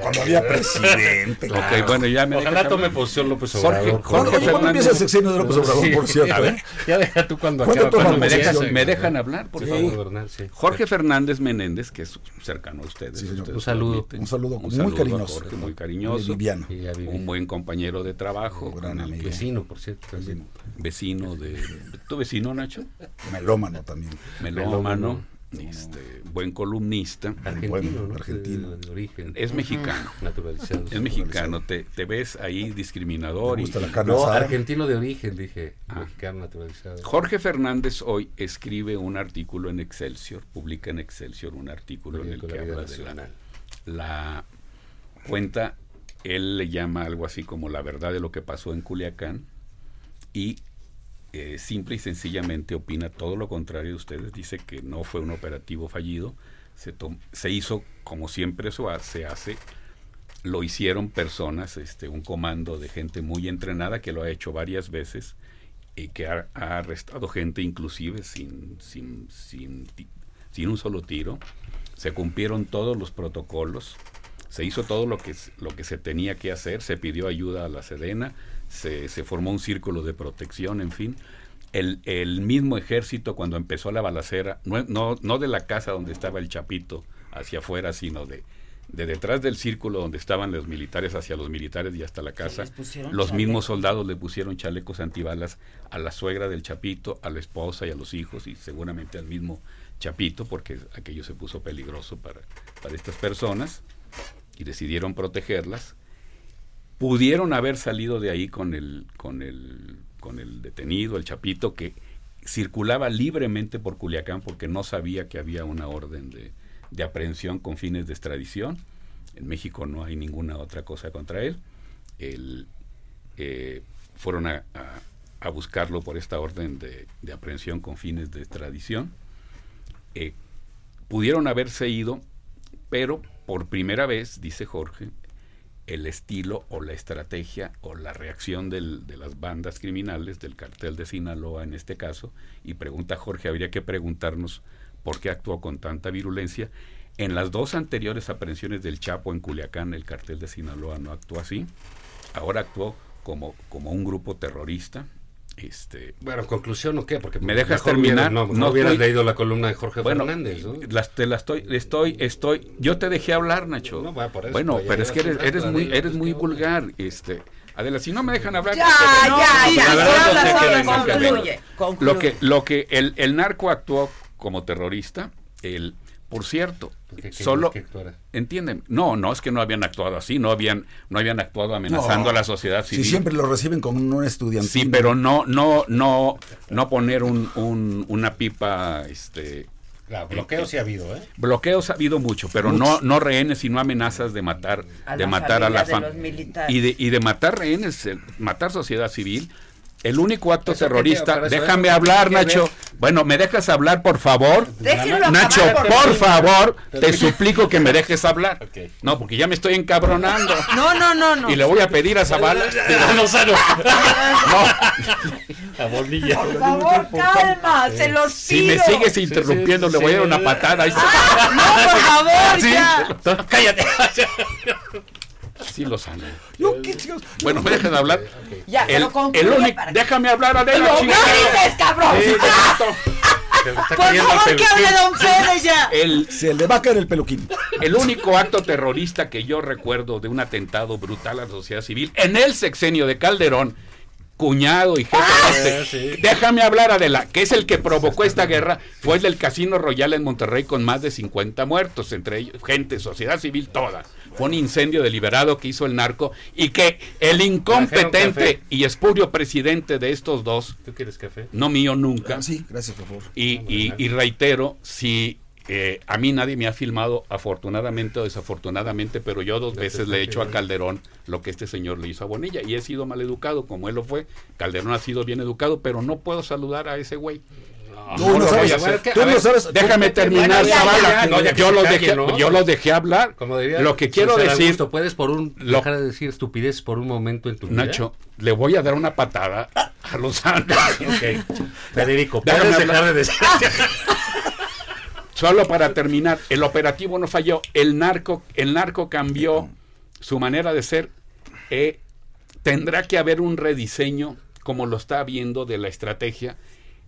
Speaker 24: Cuando había presidente.
Speaker 26: Ok, bueno, ya me
Speaker 25: Ojalá tome posición López
Speaker 26: Jorge-
Speaker 25: Obrador.
Speaker 26: Jorge
Speaker 24: ¿Cuándo, ¿cuándo
Speaker 26: Fernández.
Speaker 24: empieza el sexenio de López Obrador,
Speaker 25: Sí.
Speaker 24: por cierto?
Speaker 25: A ver,
Speaker 24: eh?
Speaker 25: ya deja tú cuando
Speaker 24: ¿Cuándo
Speaker 25: acaba. Cuando me dejas,
Speaker 26: me dejan hablar, por
Speaker 25: Sí,
Speaker 26: favor. Jorge Fernández Menéndez, que es cercano a ustedes. Ustedes
Speaker 25: Un saludo.
Speaker 24: Un saludo muy
Speaker 26: saludo
Speaker 24: cariñoso.
Speaker 26: Jorge, muy cariñoso.
Speaker 24: Viviano.
Speaker 25: Y Vivi.
Speaker 26: Un buen compañero de trabajo.
Speaker 24: Un gran amigo.
Speaker 25: Vecino, por cierto.
Speaker 24: Vecino.
Speaker 26: Vecino de... ¿Tu vecino, Nacho?
Speaker 24: Melómano también.
Speaker 26: Melómano. Este, buen columnista.
Speaker 25: Argentino,
Speaker 24: Bueno,
Speaker 25: ¿no?
Speaker 24: argentino.
Speaker 25: De, de origen.
Speaker 26: Es mexicano.
Speaker 25: Naturalizado.
Speaker 26: Es mexicano. Te, te ves ahí discriminador.
Speaker 24: Me
Speaker 26: y-
Speaker 24: gusta la carne
Speaker 25: No,
Speaker 24: asada.
Speaker 25: argentino de origen, dije.
Speaker 26: Ah.
Speaker 25: Mexicano naturalizado.
Speaker 26: Jorge Fernández hoy escribe un artículo en Excelsior, publica en Excelsior un artículo en el que habla de la,
Speaker 25: Nacional.
Speaker 26: la cuenta, él le llama algo así como la verdad de lo que pasó en Culiacán y eh, simple y sencillamente opina todo lo contrario de ustedes, dice que no fue un operativo fallido, se, se hizo como siempre eso se hace, lo hicieron personas, este, un comando de gente muy entrenada que lo ha hecho varias veces y que ha, ha arrestado gente inclusive sin, sin, sin, sin un solo tiro. Se cumplieron todos los protocolos, se hizo todo lo que, lo que se tenía que hacer, se pidió ayuda a la Sedena, se, se formó un círculo de protección, en fin. El, el mismo ejército cuando empezó la balacera, no, no, no de la casa donde estaba el chapito hacia afuera, sino de, de detrás del círculo donde estaban los militares hacia los militares y hasta la casa, los mismos soldados le pusieron chalecos antibalas a la suegra del Chapito, a la esposa y a los hijos y seguramente al mismo Chapito, porque aquello se puso peligroso para, para estas personas y decidieron protegerlas. Pudieron haber salido de ahí con el, con el, con el detenido, el Chapito, que circulaba libremente por Culiacán porque no sabía que había una orden de, de aprehensión con fines de extradición. En México no hay ninguna otra cosa contra él. El, eh, fueron a, a- buscarlo por esta orden de, de aprehensión con fines de extradición. Eh, pudieron haberse ido, pero por primera vez, dice Jorge, el estilo o la estrategia o la reacción del- de las bandas criminales, del cartel de Sinaloa en este caso, y pregunta Jorge, habría que preguntarnos por qué actuó con tanta virulencia. En las dos anteriores aprehensiones del Chapo en Culiacán, el cartel de Sinaloa no actuó así, ahora actuó como, como un grupo terrorista. Este,
Speaker 25: Bueno, conclusión o qué, porque
Speaker 26: ¿Me dejas
Speaker 25: mejor
Speaker 26: terminar?
Speaker 25: hubieras- no, no,
Speaker 26: No
Speaker 25: hubieras
Speaker 26: estoy-
Speaker 25: leído la columna de Jorge
Speaker 26: bueno,
Speaker 25: Fernández, ¿no?
Speaker 26: las, te la estoy, estoy, estoy, yo te dejé hablar, Nacho.
Speaker 25: No, va, por eso,
Speaker 26: bueno,
Speaker 25: pues,
Speaker 26: pero es que eres, eres muy, eres
Speaker 25: pues,
Speaker 26: muy
Speaker 25: bueno.
Speaker 26: vulgar, este. Adela, si no me dejan hablar,
Speaker 6: Ya, ya, ya,
Speaker 26: no. Lo que, lo que el, el narco actuó como terrorista, el, por cierto,
Speaker 25: ¿Qué querías
Speaker 26: solo
Speaker 25: que
Speaker 26: entienden, no, no es que no habían actuado así, no habían, no habían actuado amenazando
Speaker 24: No,
Speaker 26: a la sociedad
Speaker 24: Si
Speaker 26: civil.
Speaker 24: siempre lo reciben con un estudiante.
Speaker 26: Sí, pero no, no, no, no poner un, un- una pipa, este.
Speaker 25: Claro, bloqueos sí ha habido, ¿eh?
Speaker 26: Bloqueos ha habido mucho, pero
Speaker 24: Mucho.
Speaker 26: no, no rehenes, sino amenazas de matar,
Speaker 6: A
Speaker 26: de
Speaker 6: la
Speaker 26: matar a la
Speaker 6: familia de
Speaker 26: fam-
Speaker 6: los militares.
Speaker 26: y de y de matar rehenes, eh, matar sociedad civil. El único acto
Speaker 25: ¿Eso qué
Speaker 26: terrorista, déjame
Speaker 25: qué
Speaker 26: hablar, Nacho.
Speaker 25: ver?
Speaker 26: Bueno, ¿me dejas hablar, por favor?
Speaker 6: Déjenlo
Speaker 26: Nacho,
Speaker 6: acabar,
Speaker 26: por
Speaker 6: favor.
Speaker 26: favor, te suplico que me dejes hablar. No, porque ya me estoy encabronando.
Speaker 27: No, no, no, no.
Speaker 26: Y le voy a pedir a Zavala.
Speaker 25: A Bonilla.
Speaker 6: Por favor, calma, se los
Speaker 26: Si me
Speaker 6: pido.
Speaker 26: sigues interrumpiendo,
Speaker 25: sí,
Speaker 26: le voy a dar una patada. Ahí está.
Speaker 27: No, por favor,
Speaker 26: Sí.
Speaker 27: ya.
Speaker 25: Cállate.
Speaker 26: Sí, lo sano.
Speaker 24: Yo, ¿qué chicos?
Speaker 26: Bueno, me dejan de hablar.
Speaker 6: Ya,
Speaker 26: El, el único,
Speaker 6: para-
Speaker 26: déjame hablar a
Speaker 6: ¡No grites, cabrón!
Speaker 26: Sí,
Speaker 25: está
Speaker 27: Por favor, que hable. Don Fede ya.
Speaker 26: el,
Speaker 24: Se le va a caer el peluquín.
Speaker 26: el único acto terrorista que yo recuerdo de un atentado brutal a la sociedad civil en el sexenio de Calderón, cuñado y jefe de este,
Speaker 25: sí.
Speaker 26: déjame hablar Adela, que es el que provocó esta guerra, fue el del Casino Royal en Monterrey con más de 50 muertos, entre ellos gente, sociedad civil toda. Fue un incendio deliberado que hizo el narco y que el incompetente y espurio presidente de estos dos,
Speaker 25: ¿Tú quieres café?
Speaker 26: no mío nunca,
Speaker 24: Sí, gracias, por favor.
Speaker 26: y, y- y reitero, si eh, a mí nadie me ha filmado, afortunadamente o desafortunadamente, pero yo dos veces le he hecho a Calderón lo que este señor le hizo a Bonilla. Y he sido mal educado, como él lo fue. Calderón ha sido bien educado, pero no puedo saludar a ese güey.
Speaker 24: No, no,
Speaker 26: no
Speaker 24: sabes, tú no.
Speaker 26: Déjame terminar, yo, los dejé, yo los dejé hablar.
Speaker 25: Como diría,
Speaker 26: lo que quiero decir.
Speaker 25: Augusto, ¿Puedes por un,
Speaker 26: lo,
Speaker 25: dejar de decir estupidez por un momento en tu vida?
Speaker 26: Nacho, le voy a dar una patada a los Andes.
Speaker 25: Federico, ¿puedes dejar de decir?
Speaker 26: Solo para terminar, el operativo no falló, el narco, el narco cambió su manera de ser. Eh, tendrá que haber un rediseño, como lo está viendo, de la estrategia.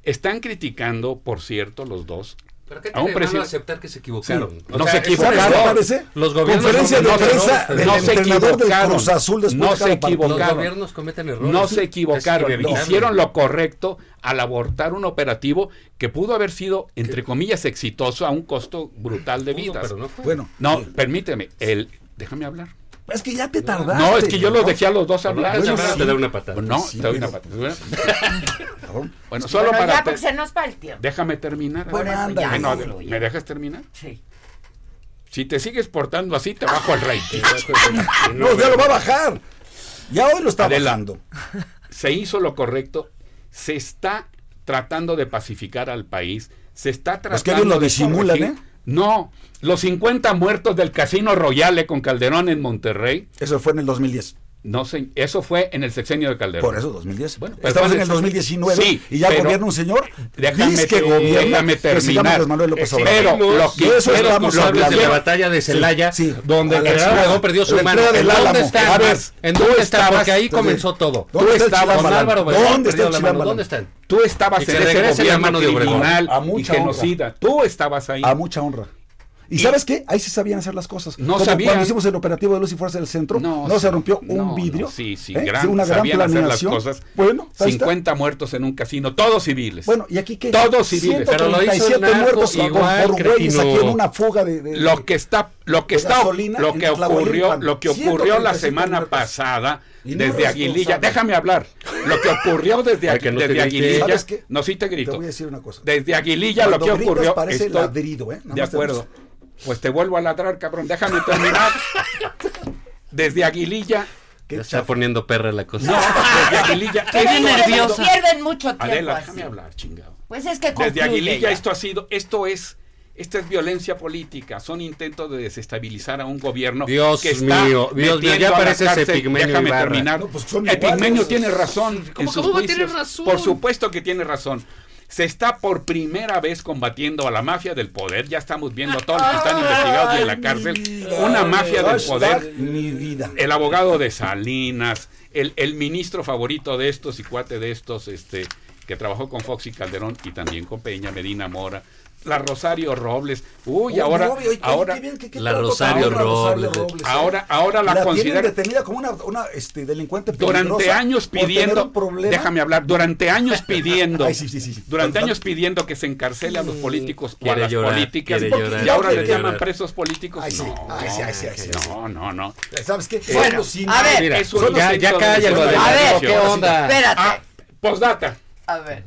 Speaker 26: Están criticando, por cierto, los dos,
Speaker 25: ¿Pero qué tiene
Speaker 26: precio...
Speaker 25: aceptar que se equivocaron?
Speaker 26: Sí, no se equivocaron.
Speaker 25: Los gobiernos
Speaker 24: Conferencia de prensa del
Speaker 26: no
Speaker 24: entrenador del
Speaker 26: No se
Speaker 24: equivocaron.
Speaker 25: Los gobiernos cometen errores.
Speaker 26: No se equivocaron.
Speaker 25: No,
Speaker 26: Hicieron lo correcto al abortar un operativo que pudo haber sido, entre comillas, exitoso a un costo brutal de vidas.
Speaker 25: Pudo, pero no fue.
Speaker 24: Bueno.
Speaker 26: No, eh, permíteme. El, déjame hablar.
Speaker 24: Es que ya te tardaste.
Speaker 26: No, es que yo ¿no? los dejé a los dos hablar.
Speaker 25: Te doy una patada.
Speaker 26: No, te doy una patada.
Speaker 24: Pero...
Speaker 26: bueno, solo para. Déjame terminar.
Speaker 6: Bueno,
Speaker 24: anda.
Speaker 26: Bueno,
Speaker 6: no,
Speaker 26: ¿Me dejas terminar?
Speaker 6: Sí.
Speaker 26: Si te sigues portando así, te bajo al rey.
Speaker 24: no, ya lo va a bajar. Ya hoy lo está Bajando.
Speaker 26: Se hizo lo correcto. Se está tratando de pacificar al país. Se está tratando.
Speaker 24: Es que ellos lo disimulan, ¿eh?
Speaker 26: No, los 50 muertos del Casino Royale con Calderón en Monterrey.
Speaker 24: Eso fue en el 2010.
Speaker 26: No sé, eso fue en el sexenio de Calderón.
Speaker 24: Por eso, 2010.
Speaker 26: Bueno,
Speaker 24: Estamos en el 2019
Speaker 26: sí,
Speaker 24: y ya gobierna un señor
Speaker 26: déjame,
Speaker 24: que gobierna,
Speaker 26: déjame terminar.
Speaker 24: Que Manuel López
Speaker 26: eh,
Speaker 24: Obrador.
Speaker 26: Pero lo que
Speaker 24: eso estamos
Speaker 25: hablando de la batalla de Celaya,
Speaker 24: sí,
Speaker 25: donde Calderón perdió su mano. ¿En dónde
Speaker 24: está?
Speaker 25: ¿En dónde
Speaker 26: está?
Speaker 25: Porque ahí comenzó todo.
Speaker 24: Tú
Speaker 26: estabas
Speaker 25: con Álvaro
Speaker 24: ¿Dónde está
Speaker 25: ¿Dónde están?
Speaker 26: Tú estabas en ese gobierno
Speaker 25: de
Speaker 24: a mucha y
Speaker 26: genocida. Tú estabas ahí.
Speaker 24: A mucha honra. ¿Y, sabes qué? Ahí se sabían hacer las cosas. Cuando hicimos el operativo de luz y fuerza del centro, no, se rompió un vidrio.
Speaker 26: Sí, sí,
Speaker 24: ¿Eh?
Speaker 26: gran,
Speaker 24: una gran
Speaker 26: sabían planeación. hacer las cosas.
Speaker 24: Bueno,
Speaker 26: 50 muertos en un casino, todos civiles.
Speaker 24: Bueno, ¿y aquí qué?
Speaker 26: Todos civiles.
Speaker 25: Pero lo hizo narco,
Speaker 24: muertos
Speaker 25: igual,
Speaker 24: por güeyes aquí en una fuga de, de,
Speaker 26: lo que está lo que está lo que ocurrió, lo que ocurrió la semana pasada desde Aguililla, déjame hablar. Lo que ocurrió desde, desde Aguililla, no sí te grito.
Speaker 28: Te voy a decir una cosa.
Speaker 26: Desde Aguililla lo que ocurrió
Speaker 28: parece ladrido, ¿eh?
Speaker 26: De acuerdo. Pues te vuelvo a ladrar, cabrón. Déjame terminar. Desde Aguililla.
Speaker 25: Está poniendo perra la cosa.
Speaker 26: No, desde Aguililla.
Speaker 6: Qué
Speaker 26: bien.
Speaker 6: Pierden mucho tiempo.
Speaker 26: Déjame hablar, chingado.
Speaker 6: Pues es que concluye
Speaker 26: Desde
Speaker 6: Aguililla
Speaker 26: esto ha sido, esto es, esta es violencia política, son intentos de desestabilizar a un gobierno
Speaker 25: Dios
Speaker 26: que está
Speaker 25: mío, Dios mío, ya
Speaker 26: parece
Speaker 25: Epigmenio
Speaker 26: Déjame terminar.
Speaker 28: No, pues
Speaker 26: Epigmenio tiene razón.
Speaker 25: ¿Cómo, en.
Speaker 26: Tiene
Speaker 25: razón?
Speaker 26: Por supuesto que tiene razón se está por primera vez combatiendo a la mafia del poder. Ya estamos viendo a todos los que están investigados y en la cárcel. Una mafia del poder.
Speaker 28: Mi vida.
Speaker 26: El abogado de Salinas, el, el ministro favorito de estos y cuate de estos, este, que trabajó con Fox y Calderón y también con Peña, Medina Mora la Rosario Robles. Uy,
Speaker 28: Uy
Speaker 26: ahora,
Speaker 28: obvio, ¿qué,
Speaker 26: ahora
Speaker 28: qué bien, qué,
Speaker 25: la Rosario
Speaker 28: ahora, Robles. Rosario
Speaker 25: Robles.
Speaker 28: Eh.
Speaker 26: Ahora, ahora la,
Speaker 28: la
Speaker 26: consideran
Speaker 28: detenida como una, una este, delincuente
Speaker 26: durante años pidiendo, déjame hablar, durante años pidiendo,
Speaker 28: Ay, sí, sí, sí,
Speaker 26: durante años pidiendo que se encarcele a los políticos o a las
Speaker 25: llorar,
Speaker 26: políticas
Speaker 25: llorar,
Speaker 26: y ahora le llaman presos políticos.
Speaker 28: Ay,
Speaker 26: no,
Speaker 28: Ay, sí,
Speaker 26: no, no, no,
Speaker 28: ¿Sabes qué?
Speaker 26: Bueno,
Speaker 6: a ver,
Speaker 25: mira, ya, ya cállalo.
Speaker 6: A ver,
Speaker 25: ¿qué onda?
Speaker 6: Espérate.
Speaker 26: Ah, postdata.
Speaker 6: A ver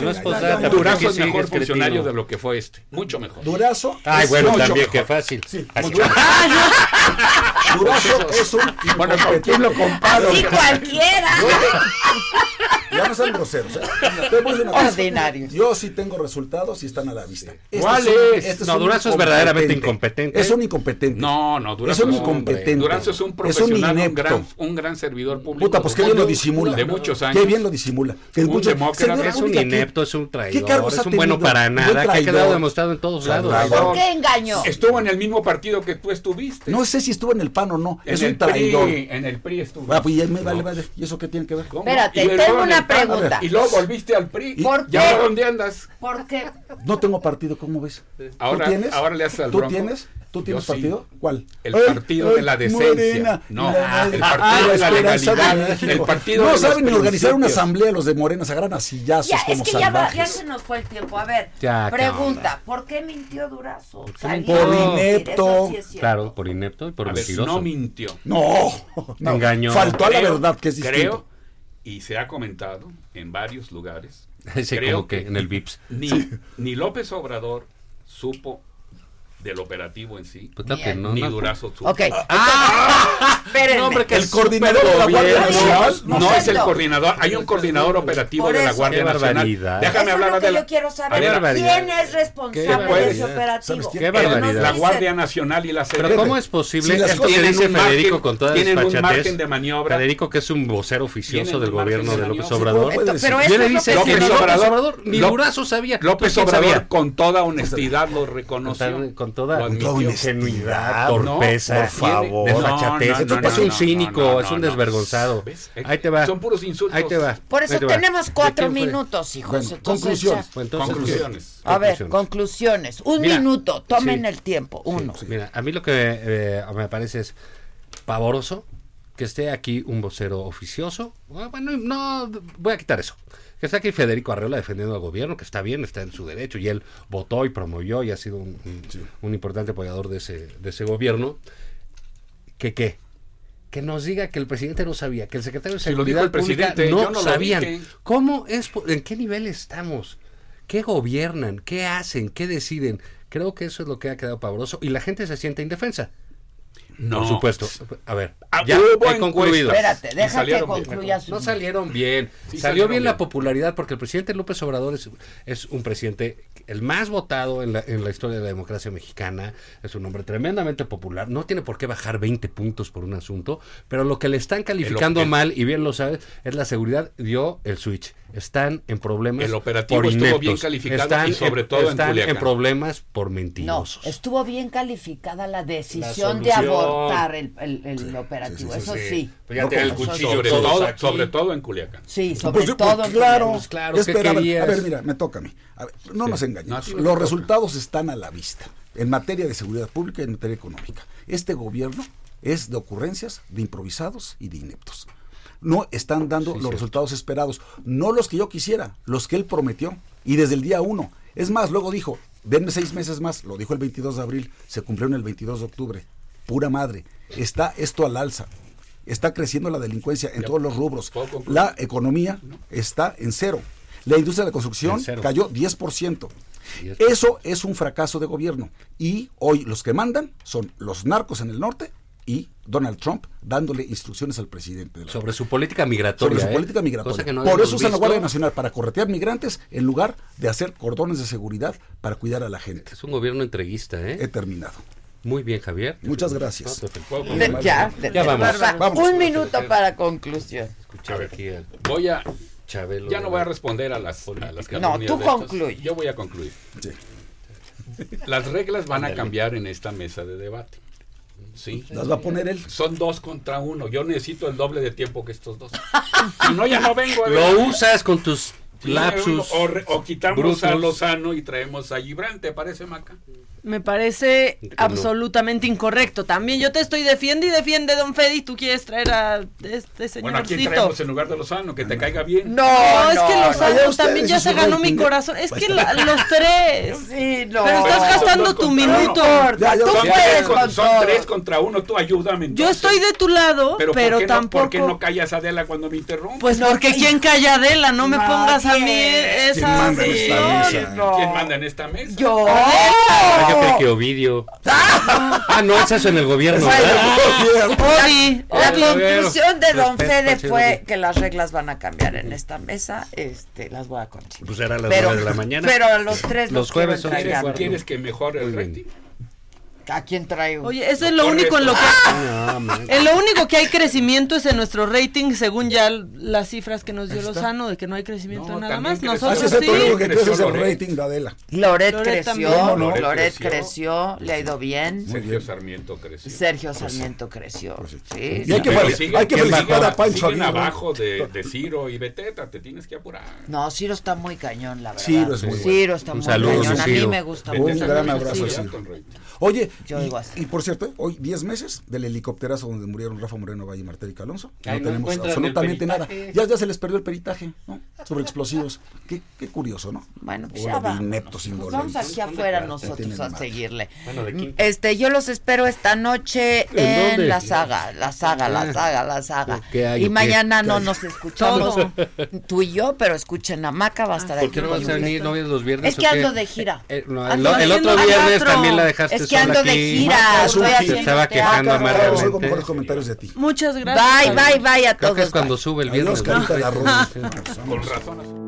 Speaker 25: no es.
Speaker 26: Durazo es mejor funcionario de lo que fue este. Mucho mejor.
Speaker 28: Durazo.
Speaker 25: Ay, bueno, también,
Speaker 28: mejor.
Speaker 25: qué fácil.
Speaker 28: Sí. Durazo ah, es un.
Speaker 26: Bueno, ¿con quién lo comparo?
Speaker 6: Sí, cualquiera.
Speaker 28: Ya no son groseros. ¿eh?
Speaker 6: Ordinarios.
Speaker 28: Yo sí tengo resultados y están a la vista. Este
Speaker 26: ¿Cuál
Speaker 28: este
Speaker 26: es?
Speaker 25: No, Durazo es verdaderamente incompetente.
Speaker 28: Es un incompetente.
Speaker 26: No, no, Durazo
Speaker 28: es un incompetente.
Speaker 26: Durazo es un profesional, un, gran, un gran servidor público.
Speaker 28: Puta, pues qué bien lo disimula.
Speaker 26: De muchos años.
Speaker 28: Qué bien lo disimula. Que
Speaker 26: un demócrata
Speaker 25: es un inepto, es un traidor,
Speaker 28: ¿Qué
Speaker 25: es un bueno para nada, que ha quedado demostrado en todos lados.
Speaker 6: ¿Por qué engaño?
Speaker 26: Estuvo en el mismo partido que tú estuviste.
Speaker 28: No sé si estuvo en el PAN o no,
Speaker 26: en
Speaker 28: es un traidor.
Speaker 26: PRI, en el PRI estuvo.
Speaker 28: Ah, pues ya me vale, vale. ¿Y eso qué tiene que ver?
Speaker 26: ¿Cómo?
Speaker 6: Espérate, tengo una pregunta.
Speaker 26: Y luego volviste al PRI.
Speaker 6: ¿Por qué?
Speaker 26: ¿Y ahora dónde andas?
Speaker 6: ¿Por qué?
Speaker 28: No tengo partido, ¿cómo ves?
Speaker 26: Ahora,
Speaker 28: ¿Tú tienes?
Speaker 26: Ahora le haces al
Speaker 28: ¿Tú tienes? ¿Tú tienes partido? ¿Cuál?
Speaker 26: El partido de la decencia. No,
Speaker 28: ah,
Speaker 26: el partido ah, de la legalidad.
Speaker 28: De
Speaker 26: el partido
Speaker 28: no saben ni organizar una asamblea los de Morena, se agarran ya
Speaker 6: ya, es que. Ya, ya, se nos fue el tiempo. A ver, pregunta, ¿por qué mintió Durazo?
Speaker 25: ¿Por,
Speaker 6: qué
Speaker 25: mintió?
Speaker 28: por inepto.
Speaker 6: Sí
Speaker 25: claro, por inepto y por
Speaker 26: a no mintió.
Speaker 24: No, no.
Speaker 25: engañó.
Speaker 24: Faltó a la verdad que es distinto.
Speaker 26: Creo, y se ha comentado en varios lugares, creo
Speaker 25: que, en el VIPS.
Speaker 26: Ni, ni López Obrador supo del operativo en sí,
Speaker 25: Pues claro que no,
Speaker 26: ni
Speaker 25: no.
Speaker 26: Durazo.
Speaker 6: Ok. Ah.
Speaker 25: No, hombre, que
Speaker 24: El
Speaker 25: es
Speaker 24: coordinador de la Guardia. Nacional.
Speaker 26: No,
Speaker 6: No,
Speaker 26: es el coordinador, hay un coordinador operativo
Speaker 6: Por
Speaker 26: de la
Speaker 6: eso.
Speaker 26: Guardia Nacional. Déjame
Speaker 6: Eso
Speaker 26: hablar
Speaker 6: es lo que
Speaker 26: Adela.
Speaker 6: yo quiero saber. ¿Quién es
Speaker 25: Qué
Speaker 6: responsable de ese operativo?
Speaker 24: ¿Sabes
Speaker 25: Qué
Speaker 6: Pero
Speaker 25: barbaridad.
Speaker 26: La Guardia Nacional y la
Speaker 25: Pero
Speaker 26: CDP.
Speaker 25: ¿cómo es posible?
Speaker 24: Las
Speaker 25: Esto que dice Federico
Speaker 26: margen-
Speaker 25: con toda
Speaker 26: tienen un margen de maniobra.
Speaker 25: Federico que es un vocero oficioso del gobierno
Speaker 26: de
Speaker 25: de López. Obrador.
Speaker 6: Pero
Speaker 24: decir.
Speaker 6: eso
Speaker 25: Viene
Speaker 6: es
Speaker 25: y
Speaker 6: lo
Speaker 25: dice
Speaker 26: López Obrador-
Speaker 25: ni Durazo sabía.
Speaker 26: López
Speaker 25: ¿Quién
Speaker 26: Obrador con toda honestidad lo reconoció.
Speaker 25: Con, toda, ingenuidad,
Speaker 24: No,
Speaker 25: torpeza,
Speaker 24: por favor.
Speaker 25: desfachatez.
Speaker 26: No, no,
Speaker 25: Esto
Speaker 26: no,
Speaker 25: es un cínico,
Speaker 26: no, no,
Speaker 25: es un
Speaker 26: no.
Speaker 25: desvergonzado. Ahí te va.
Speaker 26: Son puros insultos.
Speaker 25: Ahí te va.
Speaker 6: Por eso tenemos
Speaker 25: ¿De
Speaker 6: cuatro minutos, hijos.
Speaker 24: Bueno,
Speaker 6: Entonces
Speaker 24: conclusiones.
Speaker 6: ya-
Speaker 25: Pues entonces,
Speaker 26: Conclusiones.
Speaker 6: A ver,
Speaker 25: Conclusiones.
Speaker 6: Un
Speaker 25: Mira,
Speaker 6: minuto, tomen
Speaker 25: sí.
Speaker 6: el tiempo. Uno.
Speaker 25: Mira, a mí lo que eh, me parece es pavoroso que esté aquí un vocero oficioso. Ah, Bueno, no, voy a quitar eso. Que está aquí Federico Arreola defendiendo al gobierno, que está bien, está en su derecho, y él votó y promovió y ha sido un, un- un importante apoyador de ese, de ese gobierno. ¿Que qué? Que nos diga que el presidente no sabía, que el secretario de
Speaker 26: Si lo dijo
Speaker 25: Seguridad
Speaker 26: el
Speaker 25: Pública
Speaker 26: presidente,
Speaker 25: no,
Speaker 26: yo no lo
Speaker 25: sabían.
Speaker 26: dije.
Speaker 25: ¿Cómo es? ¿En qué nivel estamos? ¿Qué gobiernan? ¿Qué hacen? ¿Qué deciden? Creo que eso es lo que ha quedado pavoroso y la gente se siente indefensa.
Speaker 26: No.
Speaker 25: Por supuesto. A ver,
Speaker 26: Ah,
Speaker 25: ya
Speaker 26: hubo
Speaker 25: he concluido.
Speaker 6: Espérate, deja que
Speaker 26: bien.
Speaker 6: concluya su...
Speaker 25: No salieron bien.
Speaker 26: Sí
Speaker 25: Salió
Speaker 26: salieron
Speaker 25: bien la popularidad porque el presidente López Obrador es, es un presidente el más votado en la, en la historia de la democracia mexicana. Es un hombre tremendamente popular. No tiene por qué bajar 20 puntos por un asunto. Pero lo que le están calificando
Speaker 26: el-
Speaker 25: mal, y bien lo sabes, es la seguridad. Dio el switch. Están en problemas.
Speaker 26: El operativo
Speaker 25: por
Speaker 26: estuvo
Speaker 25: ineptos.
Speaker 26: bien calificado
Speaker 25: Están
Speaker 26: y sobre todo en
Speaker 25: están
Speaker 26: Culiacán.
Speaker 25: problemas por
Speaker 6: No,
Speaker 25: mentirosos.
Speaker 6: estuvo bien calificada la decisión
Speaker 25: La
Speaker 6: de abortar el, el- el operativo. Eso sí.
Speaker 25: Pues el cuchillo.
Speaker 26: Sobre todo,
Speaker 25: aquí.
Speaker 26: sobre todo en Culiacán.
Speaker 6: Sí, sobre
Speaker 24: Pues, pues,
Speaker 6: todo. en
Speaker 24: claro,
Speaker 25: Pues claro, ¿qué
Speaker 24: Espera, a ver,
Speaker 25: querías?
Speaker 24: a ver, mira, me toca a mí. A ver, no nos engañemos.
Speaker 26: No.
Speaker 24: Los resultados están a la vista en materia de seguridad pública y en materia económica. Este gobierno es de ocurrencias, de improvisados y de ineptos. No están dando los resultados esperados, no los que yo quisiera, los que él prometió. Y desde el día uno. Es más, luego dijo, denme seis meses más, lo dijo el 22 de abril, se cumplió en el 22 de octubre. Pura madre, está esto al alza. Está creciendo la delincuencia en todos los rubros. La economía está en cero. La industria de la construcción cayó 10%.
Speaker 25: 10%.
Speaker 24: Eso es un fracaso de gobierno. Y hoy los que mandan son los narcos en el norte y Donald Trump dándole instrucciones al presidente. De la
Speaker 25: Sobre su política migratoria.
Speaker 24: sobre su
Speaker 25: ¿eh?
Speaker 24: política migratoria.
Speaker 25: no
Speaker 24: Por eso usan la. Guardia Nacional para corretear migrantes en lugar de hacer cordones de seguridad para cuidar a la gente.
Speaker 25: Es un gobierno entreguista,
Speaker 24: He
Speaker 25: ¿eh?
Speaker 24: terminado.
Speaker 25: Muy bien, Javier.
Speaker 24: Muchas gracias.
Speaker 25: No, te
Speaker 26: ¿Puedo
Speaker 25: felicito.
Speaker 6: De- ya, de-
Speaker 25: Ya vamos.
Speaker 6: va-
Speaker 24: Vamos.
Speaker 6: Un minuto para conclusión.
Speaker 25: Escuchar
Speaker 26: A ver.
Speaker 25: aquí
Speaker 26: Voy a
Speaker 25: Chabelo.
Speaker 26: Ya no voy a responder a las, a las
Speaker 6: No, tú concluye.
Speaker 26: Yo voy a concluir.
Speaker 24: Sí.
Speaker 26: Las reglas van a cambiar en esta mesa de debate. Sí.
Speaker 24: Las va a poner él.
Speaker 26: Son dos contra uno. Yo necesito el doble de tiempo que estos dos. Si no, ya no vengo. a
Speaker 25: Lo usas con tus
Speaker 26: Sí,
Speaker 25: lapsus.
Speaker 26: O, re- o quitamos
Speaker 25: brutos.
Speaker 26: a Lozano y traemos a Gibran. ¿Te parece, Maca?
Speaker 15: Me parece
Speaker 25: no.
Speaker 15: absolutamente incorrecto. También yo te estoy defiende y defiende, don Fedi. Tú quieres traer a este
Speaker 26: Bueno, ¿a quién
Speaker 15: señorcito.
Speaker 26: traemos en lugar de Lozano? Que te caiga bien.
Speaker 6: No,
Speaker 15: No, es que
Speaker 6: no,
Speaker 15: los
Speaker 6: no.
Speaker 15: También ya se ganó mi corazón. Es que la- los tres.
Speaker 6: Sí, no.
Speaker 15: Pero estás gastando tu minuto.
Speaker 24: Ya,
Speaker 6: Tú
Speaker 26: Son,
Speaker 6: puedes
Speaker 26: tres, con-
Speaker 6: con
Speaker 26: son
Speaker 6: todo.
Speaker 26: tres contra uno. Tú ayúdame.
Speaker 15: Yo
Speaker 26: entonces.
Speaker 15: estoy de tu lado,
Speaker 26: Pero,
Speaker 15: pero,
Speaker 26: ¿por, qué
Speaker 15: tampoco.
Speaker 26: no, ¿por qué no callas a Adela cuando me interrumpe?
Speaker 15: Pues porque quién calla Adela, no me pongas a mí
Speaker 24: ¿Quién
Speaker 15: esa.
Speaker 26: ¿Quién manda en esta mesa?
Speaker 6: Yo.
Speaker 25: Yo creí que Ovidio. Ah, no, es eso en el gobierno.
Speaker 15: Odi.
Speaker 6: La conclusión de Don
Speaker 25: Respeto,
Speaker 6: Fede fue que las reglas van a cambiar en esta mesa. Este, las voy a continuar.
Speaker 25: Pues era a las
Speaker 6: Pero-
Speaker 25: nueve de la mañana.
Speaker 6: Pero a los tres
Speaker 25: Los
Speaker 6: los
Speaker 25: jueves son.
Speaker 26: ¿Quieres que mejore el rating?
Speaker 6: ¿A quién traigo?
Speaker 15: Oye, eso es lo único en lo que.
Speaker 25: Man.
Speaker 15: En lo único que hay crecimiento es en nuestro rating, según ya las cifras que nos dio Lozano, de que no hay crecimiento
Speaker 26: No,
Speaker 15: en nada más.
Speaker 26: creció.
Speaker 15: Nosotros sí.
Speaker 24: que
Speaker 26: Creció
Speaker 24: crece es el rating de Adela.
Speaker 6: Loret,
Speaker 15: Loret
Speaker 6: creció. Loret, creció. le ha ido bien.
Speaker 26: Sergio Sarmiento creció.
Speaker 6: Sergio Sarmiento creció.
Speaker 24: Pues sí.
Speaker 6: Sí.
Speaker 24: Y hay que,
Speaker 26: siguen-
Speaker 24: hay que felicitar a Pancho
Speaker 26: siguen abajo de, de Ciro y Beteta, te tienes que apurar.
Speaker 6: No, Ciro está muy cañón, la verdad.
Speaker 24: Ciro es muy.
Speaker 6: Ciro está
Speaker 25: Un
Speaker 6: muy cañón. A mí me gusta
Speaker 24: Un
Speaker 6: mucho.
Speaker 24: gran
Speaker 26: Beteta
Speaker 24: abrazo, Ciro. Oye,
Speaker 6: Yo
Speaker 24: y,
Speaker 6: digo así.
Speaker 24: y por cierto, hoy 10 meses del helicópterazo donde murieron Rafa Moreno Valle y Martel y Calonso.
Speaker 25: Ay,
Speaker 24: no
Speaker 25: no
Speaker 24: tenemos absolutamente nada. Ya, ya se les perdió el peritaje. ¿no? sobre explosivos. Qué, qué curioso, ¿no?
Speaker 6: Bueno, pues ya
Speaker 24: de
Speaker 6: va.
Speaker 24: ineptos
Speaker 6: Pues vamos aquí afuera nosotros a seguirle.
Speaker 25: Bueno, ¿de?
Speaker 6: Este, yo los espero esta noche
Speaker 25: ¿En
Speaker 6: la saga, la saga, la
Speaker 25: Ah.
Speaker 6: saga, la saga.
Speaker 25: ¿Qué hay
Speaker 6: y mañana
Speaker 25: ¿Qué
Speaker 6: no
Speaker 25: hay?
Speaker 6: nos escuchamos
Speaker 25: Todo.
Speaker 6: tú y yo, pero escuchen a Maca, va a estar
Speaker 25: ¿Por
Speaker 6: aquí
Speaker 25: qué no vas a venir? ¿No vienes los viernes
Speaker 6: Es que ando de gira.
Speaker 25: Eh, no, el, el otro viernes también la dejaste
Speaker 6: que ando de gira,
Speaker 25: Se estaba quejando.
Speaker 24: Oigo
Speaker 25: amargamente.
Speaker 24: mejores comentarios de ti.
Speaker 15: Muchas gracias.
Speaker 6: Bye, bye, bye a
Speaker 25: Creo que es
Speaker 6: todos.
Speaker 25: cuando sube el
Speaker 24: Adiós,
Speaker 25: viernes.
Speaker 26: Con razón.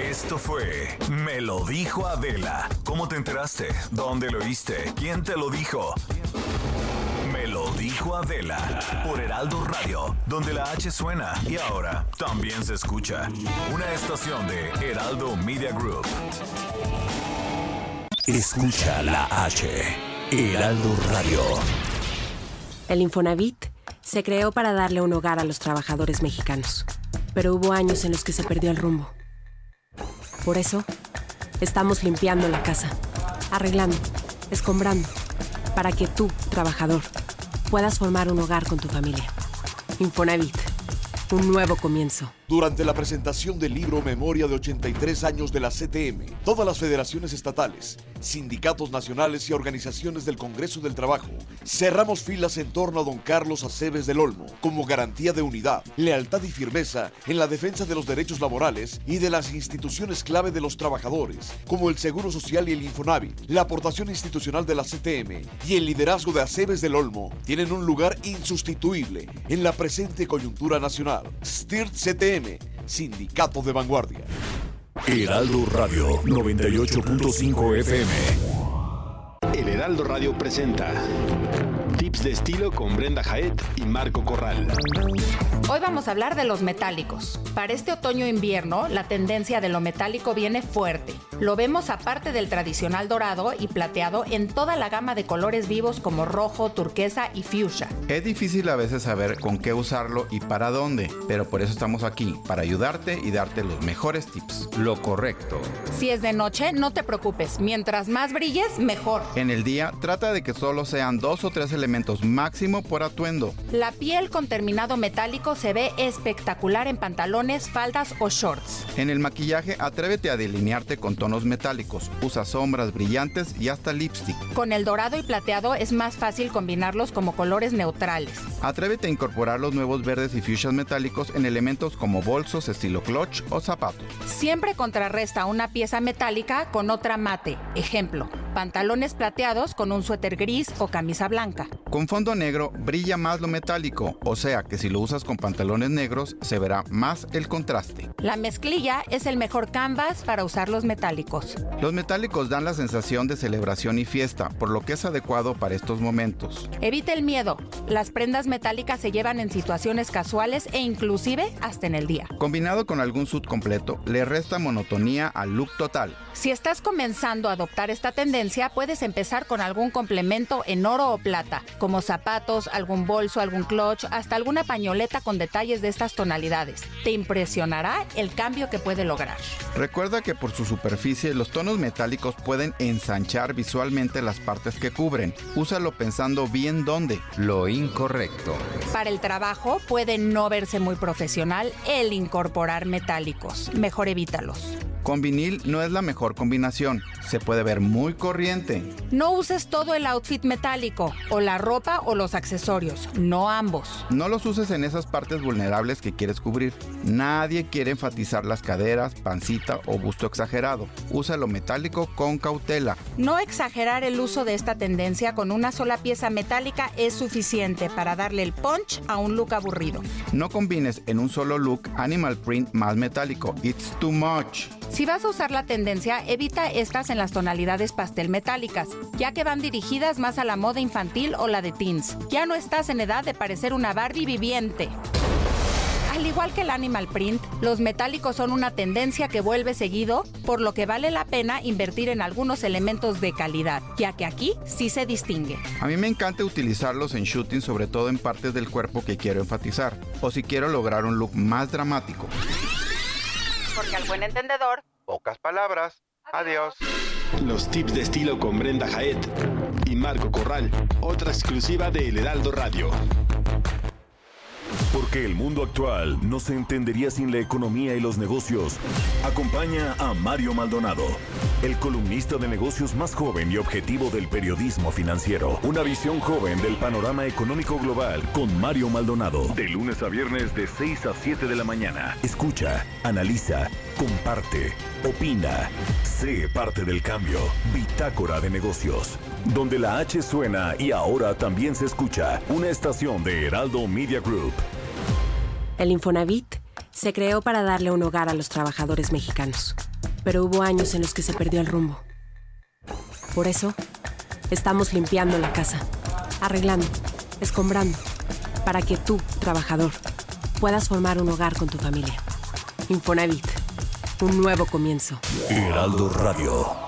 Speaker 3: Esto fue Me lo dijo Adela. ¿Cómo te enteraste? ¿Dónde lo oíste? ¿Quién te lo dijo? Lo dijo Adela por Heraldo Radio, donde la H suena y ahora también se escucha. Una estación de Heraldo Media Group.
Speaker 13: Escucha la H. Heraldo Radio.
Speaker 29: El Infonavit se creó para darle un hogar a los trabajadores mexicanos, pero hubo años en los que se perdió el rumbo. Por eso, estamos limpiando la casa, arreglando, escombrando, para que tú, trabajador, puedas formar un hogar con tu familia. Infonavit, un nuevo comienzo.
Speaker 30: Durante la presentación del libro Memoria de 83 años de la CTM, todas las federaciones estatales, sindicatos nacionales y organizaciones del Congreso del Trabajo cerramos filas en torno a don Carlos Aceves del Olmo como garantía de unidad, lealtad y firmeza en la defensa de los derechos laborales y de las instituciones clave de los trabajadores, como el Seguro Social y el Infonavit. La aportación institucional de la CTM y el liderazgo de Aceves del Olmo tienen un lugar insustituible en la presente coyuntura nacional. STIRT CTM, Sindicato de Vanguardia.
Speaker 13: Heraldo Radio 98.5 FM.
Speaker 31: El Heraldo Radio presenta Tips de estilo con Brenda Jaet y Marco Corral.
Speaker 32: Hoy vamos a hablar de los metálicos. Para este otoño-invierno, la tendencia de lo metálico viene fuerte. Lo vemos aparte del tradicional dorado y plateado en toda la gama de colores vivos como rojo, turquesa y fuchsia.
Speaker 33: Es difícil a veces saber con qué usarlo y para dónde, pero por eso estamos aquí, para ayudarte y darte los mejores tips. Lo correcto.
Speaker 32: Si es de noche, no te preocupes. Mientras más brilles, mejor.
Speaker 33: En el día, trata de que solo sean dos o tres elementos máximo por atuendo.
Speaker 32: La piel con terminado metálico se ve espectacular en pantalones, faldas o shorts.
Speaker 33: En el maquillaje, atrévete a delinearte con tonos metálicos. Usa sombras brillantes y hasta lipstick.
Speaker 32: Con el dorado y plateado es más fácil combinarlos como colores neutrales.
Speaker 33: Atrévete a incorporar los nuevos verdes y fuchsias metálicos en elementos como bolsos estilo clutch o zapatos.
Speaker 32: Siempre contrarresta una pieza metálica con otra mate. Ejemplo, pantalones plateados con un suéter gris o camisa blanca.
Speaker 33: Con fondo negro brilla más lo metálico, o sea que si lo usas con pantalones negros se verá más el contraste.
Speaker 32: La mezclilla es el mejor canvas para usar los metálicos.
Speaker 33: Los metálicos dan la sensación de celebración y fiesta, por lo que es adecuado para estos momentos.
Speaker 32: Evita el miedo. Las prendas metálicas se llevan en situaciones casuales e inclusive hasta en el día.
Speaker 33: Combinado con algún suit completo, le resta monotonía al look total.
Speaker 32: Si estás comenzando a adoptar esta tendencia, puedes empezar con algún complemento en oro o plata, como zapatos, algún bolso, algún clutch, hasta alguna pañoleta con detalles de estas tonalidades. Te impresionará el cambio que puede lograr.
Speaker 33: Recuerda que por su superficie los tonos metálicos pueden ensanchar visualmente las partes que cubren. Úsalo pensando bien dónde. Lo incorrecto.
Speaker 32: Para el trabajo puede no verse muy profesional el incorporar metálicos. Mejor evítalos.
Speaker 33: Con vinil no es la mejor combinación. Se puede ver muy corriente.
Speaker 32: No uses todo el outfit metálico, o la ropa o los accesorios, no ambos.
Speaker 33: No los uses en esas partes vulnerables que quieres cubrir. Nadie quiere enfatizar las caderas, pancita o busto exagerado. Usa lo metálico con cautela.
Speaker 32: No exagerar el uso de esta tendencia con una sola pieza metálica es suficiente para darle el punch a un look aburrido.
Speaker 33: No combines en un solo look animal print más metálico. It's too much.
Speaker 32: Si vas a usar la tendencia, evita estas en las tonalidades pastel metálicas, ya que van dirigidas más a la moda infantil o la de teens. Ya no estás en edad de parecer una Barbie viviente. Al igual que el animal print, los metálicos son una tendencia que vuelve seguido, por lo que vale la pena invertir en algunos elementos de calidad, ya que aquí sí se distingue.
Speaker 33: A mí me encanta utilizarlos en shooting, sobre todo en partes del cuerpo que quiero enfatizar, o si quiero lograr un look más dramático.
Speaker 32: Porque al buen entendedor,
Speaker 33: pocas palabras. Adiós.
Speaker 31: Los tips de estilo con Brenda Jaet y Marco Corral, otra exclusiva de El Heraldo Radio.
Speaker 3: Porque el mundo actual no se entendería sin la economía y los negocios. Acompaña a Mario Maldonado, el columnista de negocios más joven y objetivo del periodismo financiero. Una visión joven del panorama económico global con Mario Maldonado. De lunes a viernes de 6 a 7 de la mañana. Escucha, analiza, comparte, opina. Sé parte del cambio. Bitácora de negocios. Donde la H suena y ahora también se escucha. Una estación de Heraldo Media Group.
Speaker 29: El Infonavit se creó para darle un hogar a los trabajadores mexicanos, pero hubo años en los que se perdió el rumbo. Por eso, estamos limpiando la casa, arreglando, escombrando, para que tú, trabajador, puedas formar un hogar con tu familia. Infonavit, un nuevo comienzo.
Speaker 3: Heraldo Radio.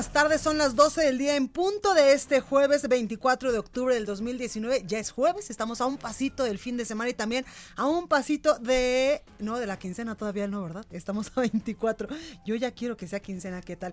Speaker 34: Buenas tardes. Son las 12 del día en punto de este jueves 24 de octubre del 2019. Ya es jueves, estamos a un pasito del fin de semana y también a un pasito de... No, de la quincena todavía no, ¿verdad? Estamos a 24. Yo ya quiero que sea quincena, ¿qué tal?